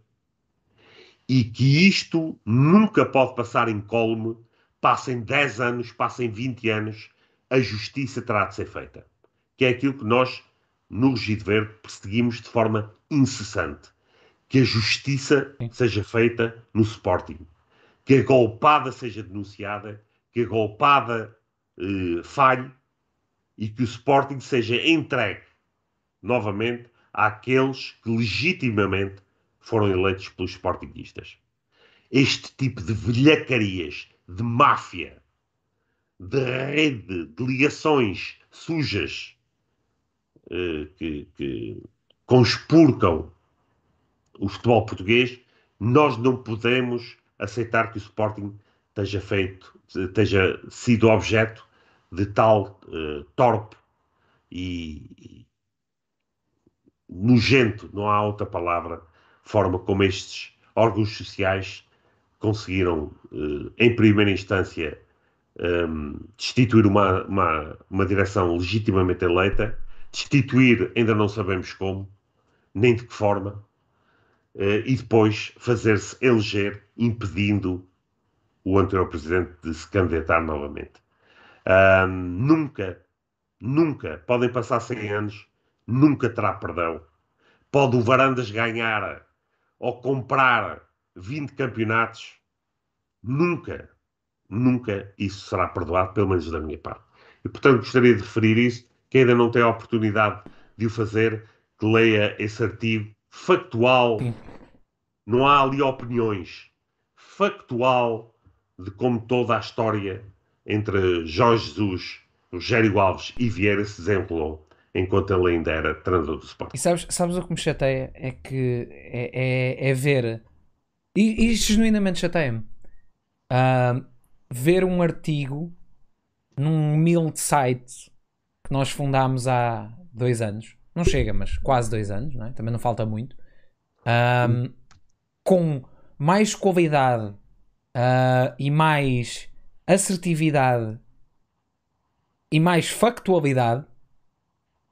S1: e que isto nunca pode passar incólume, passem 10 anos, passem 20 anos, a justiça terá de ser feita. Que é aquilo que nós no Rugido Verde, perseguimos de forma incessante que a justiça seja feita no Sporting, que a golpada seja denunciada, que a golpada eh, falhe e que o Sporting seja entregue novamente àqueles que legitimamente foram eleitos pelos Sportingistas. Este tipo de velhacarias, de máfia, de rede, de ligações sujas eh, que, que conspurcam o futebol português, nós não podemos aceitar que o Sporting esteja feito, esteja sido objeto de tal uh, torpe e, e nojento, não há outra palavra, forma como estes órgãos sociais conseguiram, uh, em primeira instância, um, destituir uma, uma, uma direção legitimamente eleita, destituir ainda não sabemos como, nem de que forma, e depois fazer-se eleger, impedindo o anterior presidente de se candidatar novamente. Nunca, nunca, podem passar 100 anos, nunca terá perdão. Pode o Varandas ganhar ou comprar 20 campeonatos, nunca, nunca isso será perdoado, pelo menos da minha parte. E portanto gostaria de referir isso, quem ainda não tem a oportunidade de o fazer, que leia esse artigo factual,
S2: Sim.
S1: não há ali opiniões, factual de como toda a história entre Jorge Jesus, Rogério Alves e Vieira se desenrolou enquanto ele ainda era treinador do Sporting.
S2: E sabes, sabes o que me chateia? É que é, é, é ver, e, e genuinamente chateia-me, ah, ver um artigo num humilde site que nós fundámos há dois anos, não chega, mas quase dois anos, não é? também não falta muito, ah, com mais qualidade ah, e mais assertividade e mais factualidade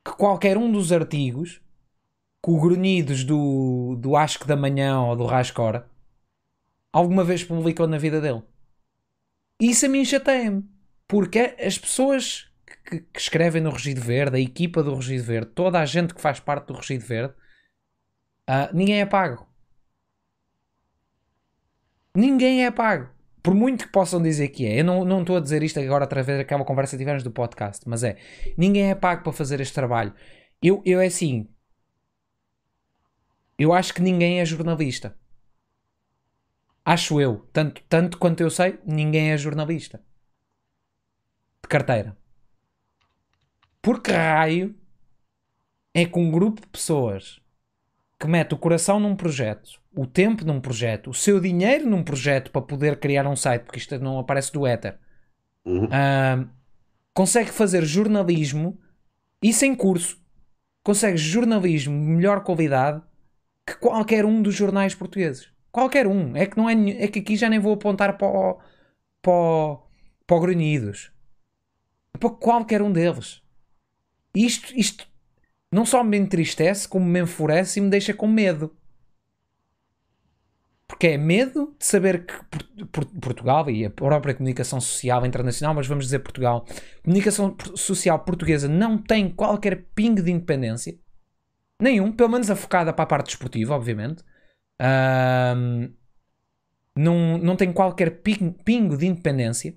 S2: que qualquer um dos artigos que o Grunhidos do, do Asco da Manhã ou do Rascora alguma vez publicou na vida dele. Isso a mim chateia-me. Porque as pessoas que, que escrevem no Regido Verde, a equipa do Regido Verde, toda a gente que faz parte do Regido Verde, ah, ninguém é pago. Ninguém é pago. Por muito que possam dizer que é, eu não, não estou a dizer isto agora através daquela conversa que tivemos do podcast, mas é, ninguém é pago para fazer este trabalho. Eu, eu é assim, eu acho que ninguém é jornalista. Acho eu. Tanto, tanto quanto eu sei, ninguém é jornalista. De carteira. Por que raio é que um grupo de pessoas que mete o coração num projeto, o tempo num projeto, o seu dinheiro num projeto para poder criar um site, porque isto não aparece do éter,
S1: Uhum.
S2: ah, consegue fazer jornalismo e sem curso, consegue jornalismo de melhor qualidade que qualquer um dos jornais portugueses. Qualquer um. É que, não é, é que aqui já nem vou apontar para o, para o, para o Grunhidos. É para qualquer um deles. Isto, isto não só me entristece, como me enfurece e me deixa com medo. Porque é medo de saber que Por- Por- Portugal e a própria comunicação social internacional, mas vamos dizer Portugal, comunicação social portuguesa não tem qualquer pingo de independência. Nenhum, pelo menos a focada para a parte desportiva, obviamente. Ahm, não, não tem qualquer ping- pingo de independência.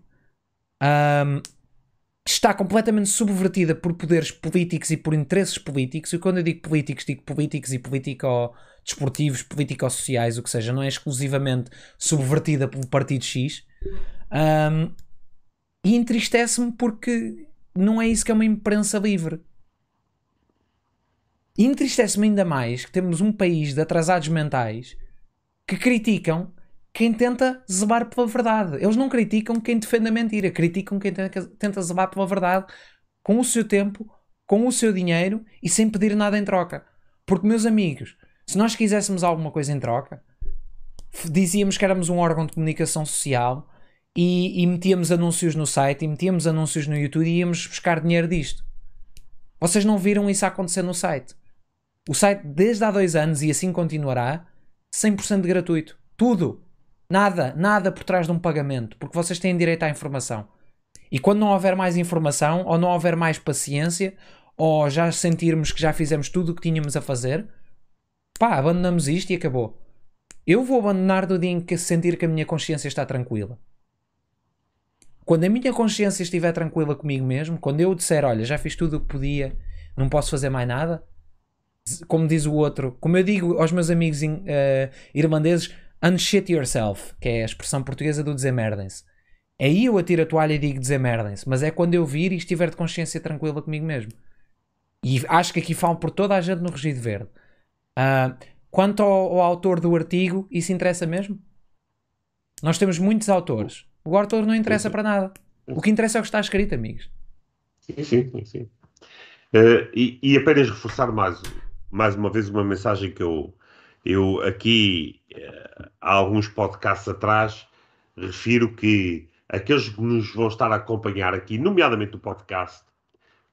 S2: Ahm, está completamente subvertida por poderes políticos e por interesses políticos. E quando eu digo políticos, digo políticos e político-desportivos, político-sociais, o que seja, não é exclusivamente subvertida pelo Partido X. Ahm, e entristece-me porque não é isso que é uma imprensa livre. E entristece-me ainda mais que temos um país de atrasados mentais que criticam quem tenta zebar pela verdade. Eles não criticam quem defende a mentira, criticam quem tenta, zebar pela verdade com o seu tempo, com o seu dinheiro e sem pedir nada em troca. Porque, meus amigos, se nós quiséssemos alguma coisa em troca, dizíamos que éramos um órgão de comunicação social e, e metíamos anúncios no site e metíamos anúncios no YouTube e íamos buscar dinheiro disto. Vocês não viram isso acontecer no site. O site, desde há dois anos, e assim continuará, 100% gratuito. Tudo. Nada, nada por trás de um pagamento. Porque vocês têm direito à informação. E quando não houver mais informação, ou não houver mais paciência, ou já sentirmos que já fizemos tudo o que tínhamos a fazer, pá, abandonamos isto e acabou. Eu vou abandonar do dia em que sentir que a minha consciência está tranquila. Quando a minha consciência estiver tranquila comigo mesmo, quando eu disser, olha, já fiz tudo o que podia, não posso fazer mais nada, como diz o outro, como eu digo aos meus amigos uh, irlandeses, unshit yourself, que é a expressão portuguesa do dizer merdem-se. Aí eu atiro a toalha e digo dizer merdem-se, mas é quando eu vir e estiver de consciência tranquila comigo mesmo. E acho que aqui falo por toda a gente no Regido Verde. Uh, quanto ao, ao, autor do artigo, isso interessa mesmo? Nós temos muitos autores. O autor não interessa sim, sim. para nada. O que interessa é o que está escrito, amigos.
S1: Sim, sim, sim. Uh, e, e, apenas reforçar mais, mais uma vez uma mensagem que eu, eu aqui, uh, há alguns podcasts atrás, refiro que aqueles que nos vão estar a acompanhar aqui, nomeadamente o podcast,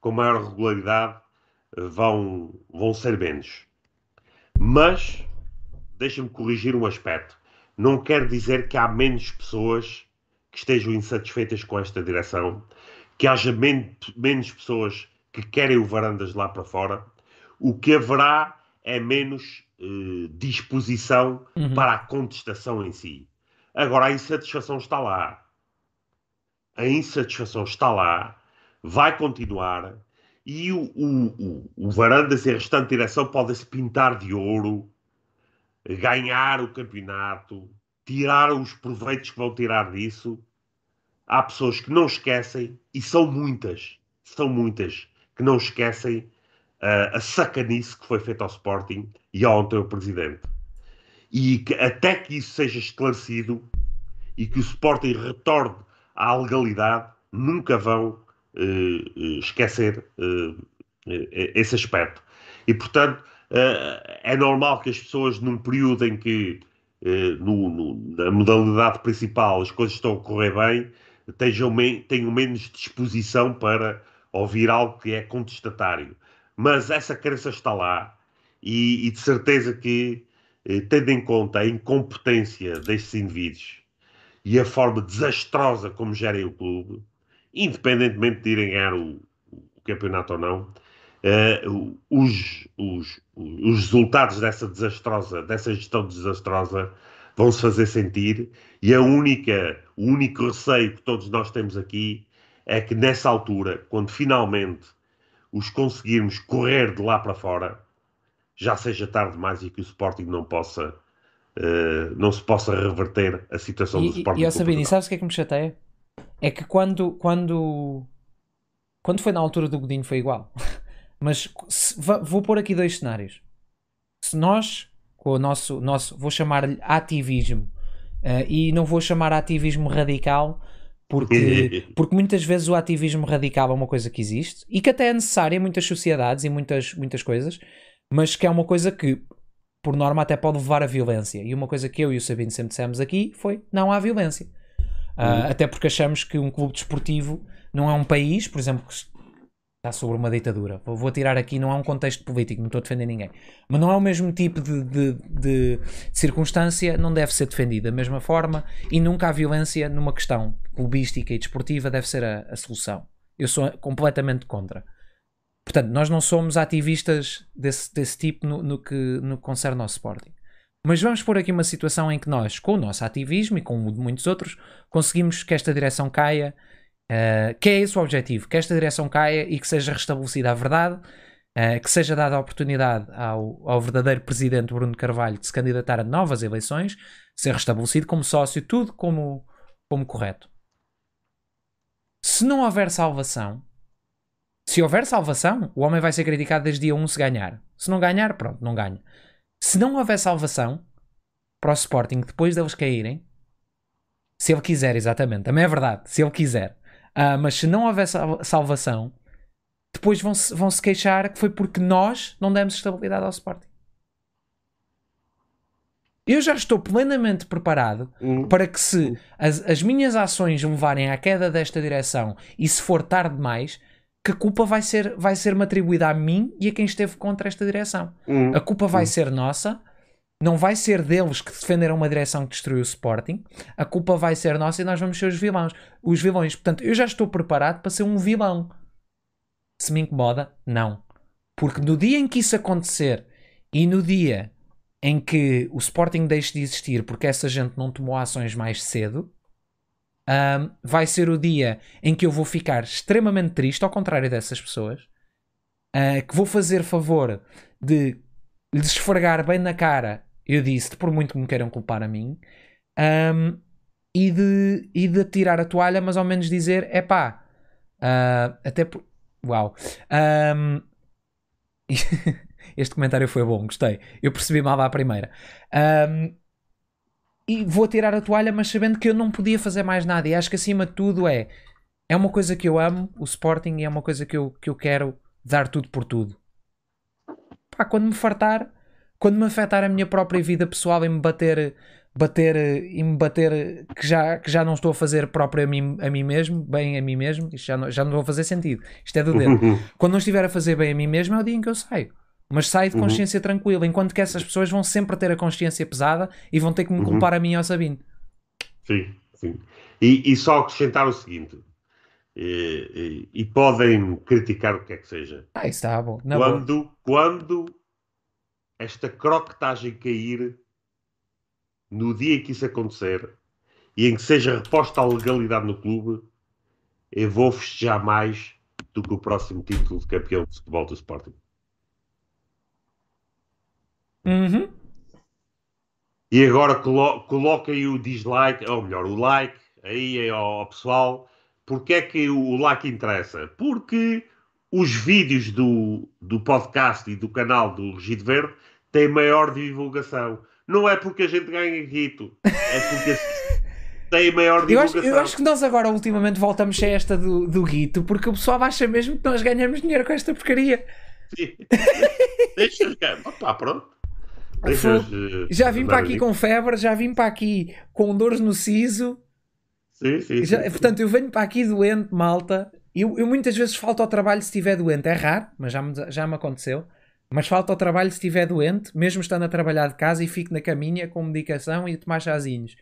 S1: com maior regularidade, vão, vão ser menos. Mas, deixa-me corrigir um aspecto. Não quer dizer que há menos pessoas que estejam insatisfeitas com esta direção, que haja men menos pessoas que querem o Varandas lá para fora. O que haverá é menos eh, disposição uhum. para a contestação em si. Agora, a insatisfação está lá a insatisfação está lá, vai continuar, e o, o, o, o Varandas e a restante direção podem-se pintar de ouro, ganhar o campeonato, tirar os proveitos que vão tirar disso. Há pessoas que não esquecem, e são muitas, são muitas, que não esquecem a sacanice que foi feita ao Sporting e ao Presidente. E que até que isso seja esclarecido e que o Sporting retorne à legalidade, nunca vão uh, esquecer uh, esse aspecto. E, portanto, é normal que as pessoas, num período em que no, no, na modalidade principal as coisas estão a correr bem, tenham, me, tenham menos disposição para ouvir algo que é contestatário. Mas essa crença está lá e, e de certeza que, tendo em conta a incompetência destes indivíduos, e a forma desastrosa como gerem o clube, independentemente de irem ganhar o, o campeonato ou não, uh, os, os, os resultados dessa desastrosa, dessa gestão desastrosa vão se fazer sentir e a única, o único receio que todos nós temos aqui é que nessa altura, quando finalmente os conseguirmos correr de lá para fora, já seja tarde demais e que o Sporting não possa uh, não se possa reverter a situação
S2: e,
S1: do Sporting.
S2: E, e Sabine, sabes o que é que me chateia? É que quando, quando, quando foi na altura do Godinho foi igual. Mas se, vou pôr aqui dois cenários. Se nós, com o nosso, nosso vou chamar-lhe ativismo, uh, e não vou chamar ativismo radical, porque, porque muitas vezes o ativismo radical é uma coisa que existe e que até é necessária em muitas sociedades e muitas, muitas coisas, mas que é uma coisa que por norma até pode levar à violência. E uma coisa que eu e o Sabino sempre dissemos aqui foi não há violência. Uh, até porque achamos que um clube desportivo não é um país, por exemplo, que está sobre uma ditadura. Vou, tirar aqui, não é um contexto político, não estou a defender ninguém. Mas não é o mesmo tipo de, de, de, de circunstância, não deve ser defendido da mesma forma e nunca há violência numa questão clubística e desportiva deve ser a, a solução. Eu sou completamente contra. Portanto, nós não somos ativistas desse, desse tipo no, no, que, no que concerne ao Sporting. Mas vamos pôr aqui uma situação em que nós, com o nosso ativismo e com muitos outros, conseguimos que esta direção caia, uh, que é esse o objetivo, que esta direção caia e que seja restabelecida a verdade, uh, que seja dada a oportunidade ao, ao verdadeiro presidente Bruno Carvalho de se candidatar a novas eleições, ser restabelecido como sócio, tudo como, como correto. Se não houver salvação, se houver salvação, o homem vai ser criticado desde dia 1 se ganhar. Se não ganhar, pronto, não ganha. Se não houver salvação para o Sporting depois deles caírem, se ele quiser, exatamente, também é verdade, se ele quiser. Uh, mas se não houver salvação, depois vão -se, vão -se queixar que foi porque nós não demos estabilidade ao Sporting. Eu já estou plenamente preparado uhum. para que se as, as minhas ações levarem à queda desta direção e se for tarde demais, que a culpa vai ser, vai ser-me atribuída a mim e a quem esteve contra esta direção. Uhum. A culpa vai uhum. ser nossa, não vai ser deles que defenderam uma direção que destruiu o Sporting, a culpa vai ser nossa e nós vamos ser os vilões. Os vilões. Portanto, eu já estou preparado para ser um vilão. se me incomoda? Não. Porque no dia em que isso acontecer e no dia em que o Sporting deixe de existir porque essa gente não tomou ações mais cedo, um, vai ser o dia em que eu vou ficar extremamente triste, ao contrário dessas pessoas, uh, que vou fazer favor de lhes esfregar bem na cara, eu disse, por muito que me queiram culpar a mim, um, e, de, e de tirar a toalha, mas ao menos dizer: é pá, uh, até por. Uau! Um, este comentário foi bom, gostei. Eu percebi mal à primeira. Um, e vou tirar a toalha, mas sabendo que eu não podia fazer mais nada. E acho que acima de tudo é. É uma coisa que eu amo, o Sporting, e é uma coisa que eu, que eu quero dar tudo por tudo. Pá, quando me fartar, quando me afetar a minha própria vida pessoal e me bater, bater e me bater que já, que já não estou a fazer próprio a mim, a mim mesmo, bem a mim mesmo, isto já não, já não estou a fazer sentido. Isto é do dedo. quando não estiver a fazer bem a mim mesmo, é o dia em que eu saio mas sai de uhum. consciência uhum. tranquila, enquanto que essas pessoas vão sempre ter a consciência pesada e vão ter que me uhum. culpar a mim ou a Sabine.
S1: Sim, sim. E, e só acrescentar o seguinte, e, e, e, podem criticar o que é que seja.
S2: Ah, isso está bom.
S1: Na quando, boa. quando esta croquetagem cair, no dia em que isso acontecer, e em que seja reposta a legalidade no clube, eu vou festejar mais do que o próximo título de campeão de futebol do Sporting.
S2: Uhum.
S1: E agora colo coloquem o dislike, ou melhor, o like aí ao pessoal. Porque é que o like interessa? Porque os vídeos do, do podcast e do canal do Regido Verde têm maior divulgação. Não é porque a gente ganha guito, é porque tem maior divulgação.
S2: Eu acho, eu acho, que nós agora ultimamente voltamos a esta do, do guito, porque o pessoal acha mesmo que nós ganhamos dinheiro com esta porcaria.
S1: Sim. Deixa. Opa, pronto.
S2: Já vim para aqui com febre, já vim para aqui com dores no siso.
S1: Sim, sim, sim,
S2: Portanto, eu venho para aqui doente, malta. Eu, eu muitas vezes falto ao trabalho se estiver doente. É raro, mas já me, já me aconteceu. Mas falto ao trabalho se estiver doente, mesmo estando a trabalhar de casa e fico na caminha com medicação e a tomar chazinhos.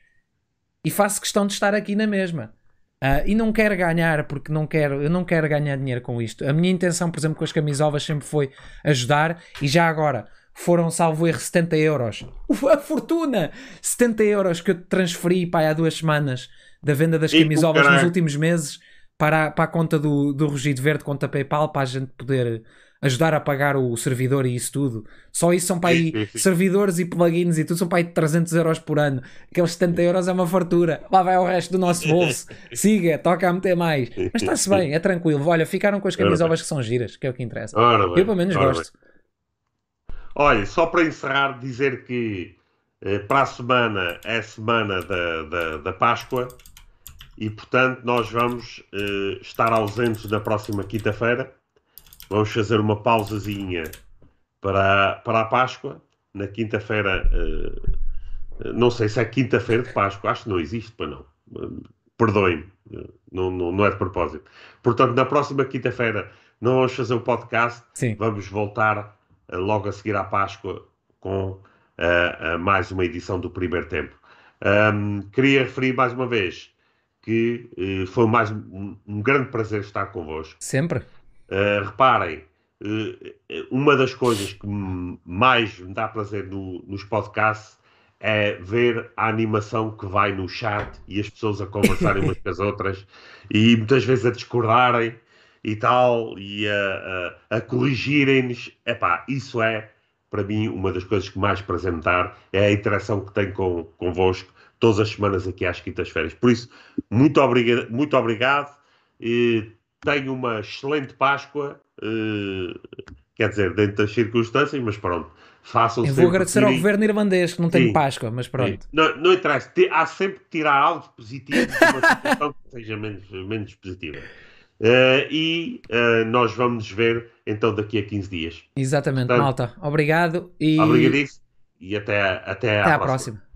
S2: E faço questão de estar aqui na mesma. Uh, e não quero ganhar, porque não quero, eu não quero ganhar dinheiro com isto. A minha intenção, por exemplo, com as camisovas sempre foi ajudar. E já agora, foram, salvo erro, 70 euros. A fortuna! 70 euros que eu transferi para há duas semanas da venda das camisolas nos últimos meses para, a, para a conta do, do Rugido Verde, conta PayPal, para a gente poder ajudar a pagar o servidor e isso tudo. Só isso são para aí servidores e plugins e tudo são para aí 300 euros por ano. Aqueles 70 euros é uma fartura. Lá vai o resto do nosso bolso. Siga, toca a meter mais. Mas está-se bem, é tranquilo. Olha, ficaram com as camisolas que são giras, que é o que interessa. eu pelo menos gosto. Bem.
S1: Olha, só para encerrar, dizer que eh, para a semana é a semana da, da, da Páscoa e, portanto, nós vamos eh, estar ausentes da próxima quinta-feira. Vamos fazer uma pausazinha para, para a Páscoa. Na quinta-feira, eh, não sei se é quinta-feira de Páscoa, acho que não existe, para não. Perdoem-me, não, não, não é de propósito. Portanto, na próxima quinta-feira não vamos fazer o podcast,
S2: Sim.
S1: vamos voltar logo a seguir à Páscoa, com uh, uh, mais uma edição do primeiro tempo. Um, queria referir mais uma vez que uh, foi mais um, um, grande prazer estar convosco.
S2: Sempre.
S1: reparem, uma das coisas que mais me dá prazer no, nos podcasts é ver a animação que vai no chat e as pessoas a conversarem umas com as outras e muitas vezes a discordarem e tal, e a, a, a corrigirem-nos. Epá, isso é, para mim, uma das coisas que mais prazer me dá, é a interação que tenho com, convosco todas as semanas aqui às quintas-feiras. Por isso, muito, obriga muito obrigado. E tenho uma excelente Páscoa, uh, quer dizer, dentro das circunstâncias, mas pronto. Façam
S2: Eu vou agradecer ao governo irlandês que não tem Páscoa, mas pronto.
S1: Não, não interessa, há sempre que tirar algo positivo de uma situação que seja menos, menos positiva. Uh, e uh, nós vamos ver então daqui a 15 dias.
S2: Exatamente, Portanto, malta. Obrigado
S1: e. Obrigadíssimo e até, até,
S2: até à, próxima. próxima.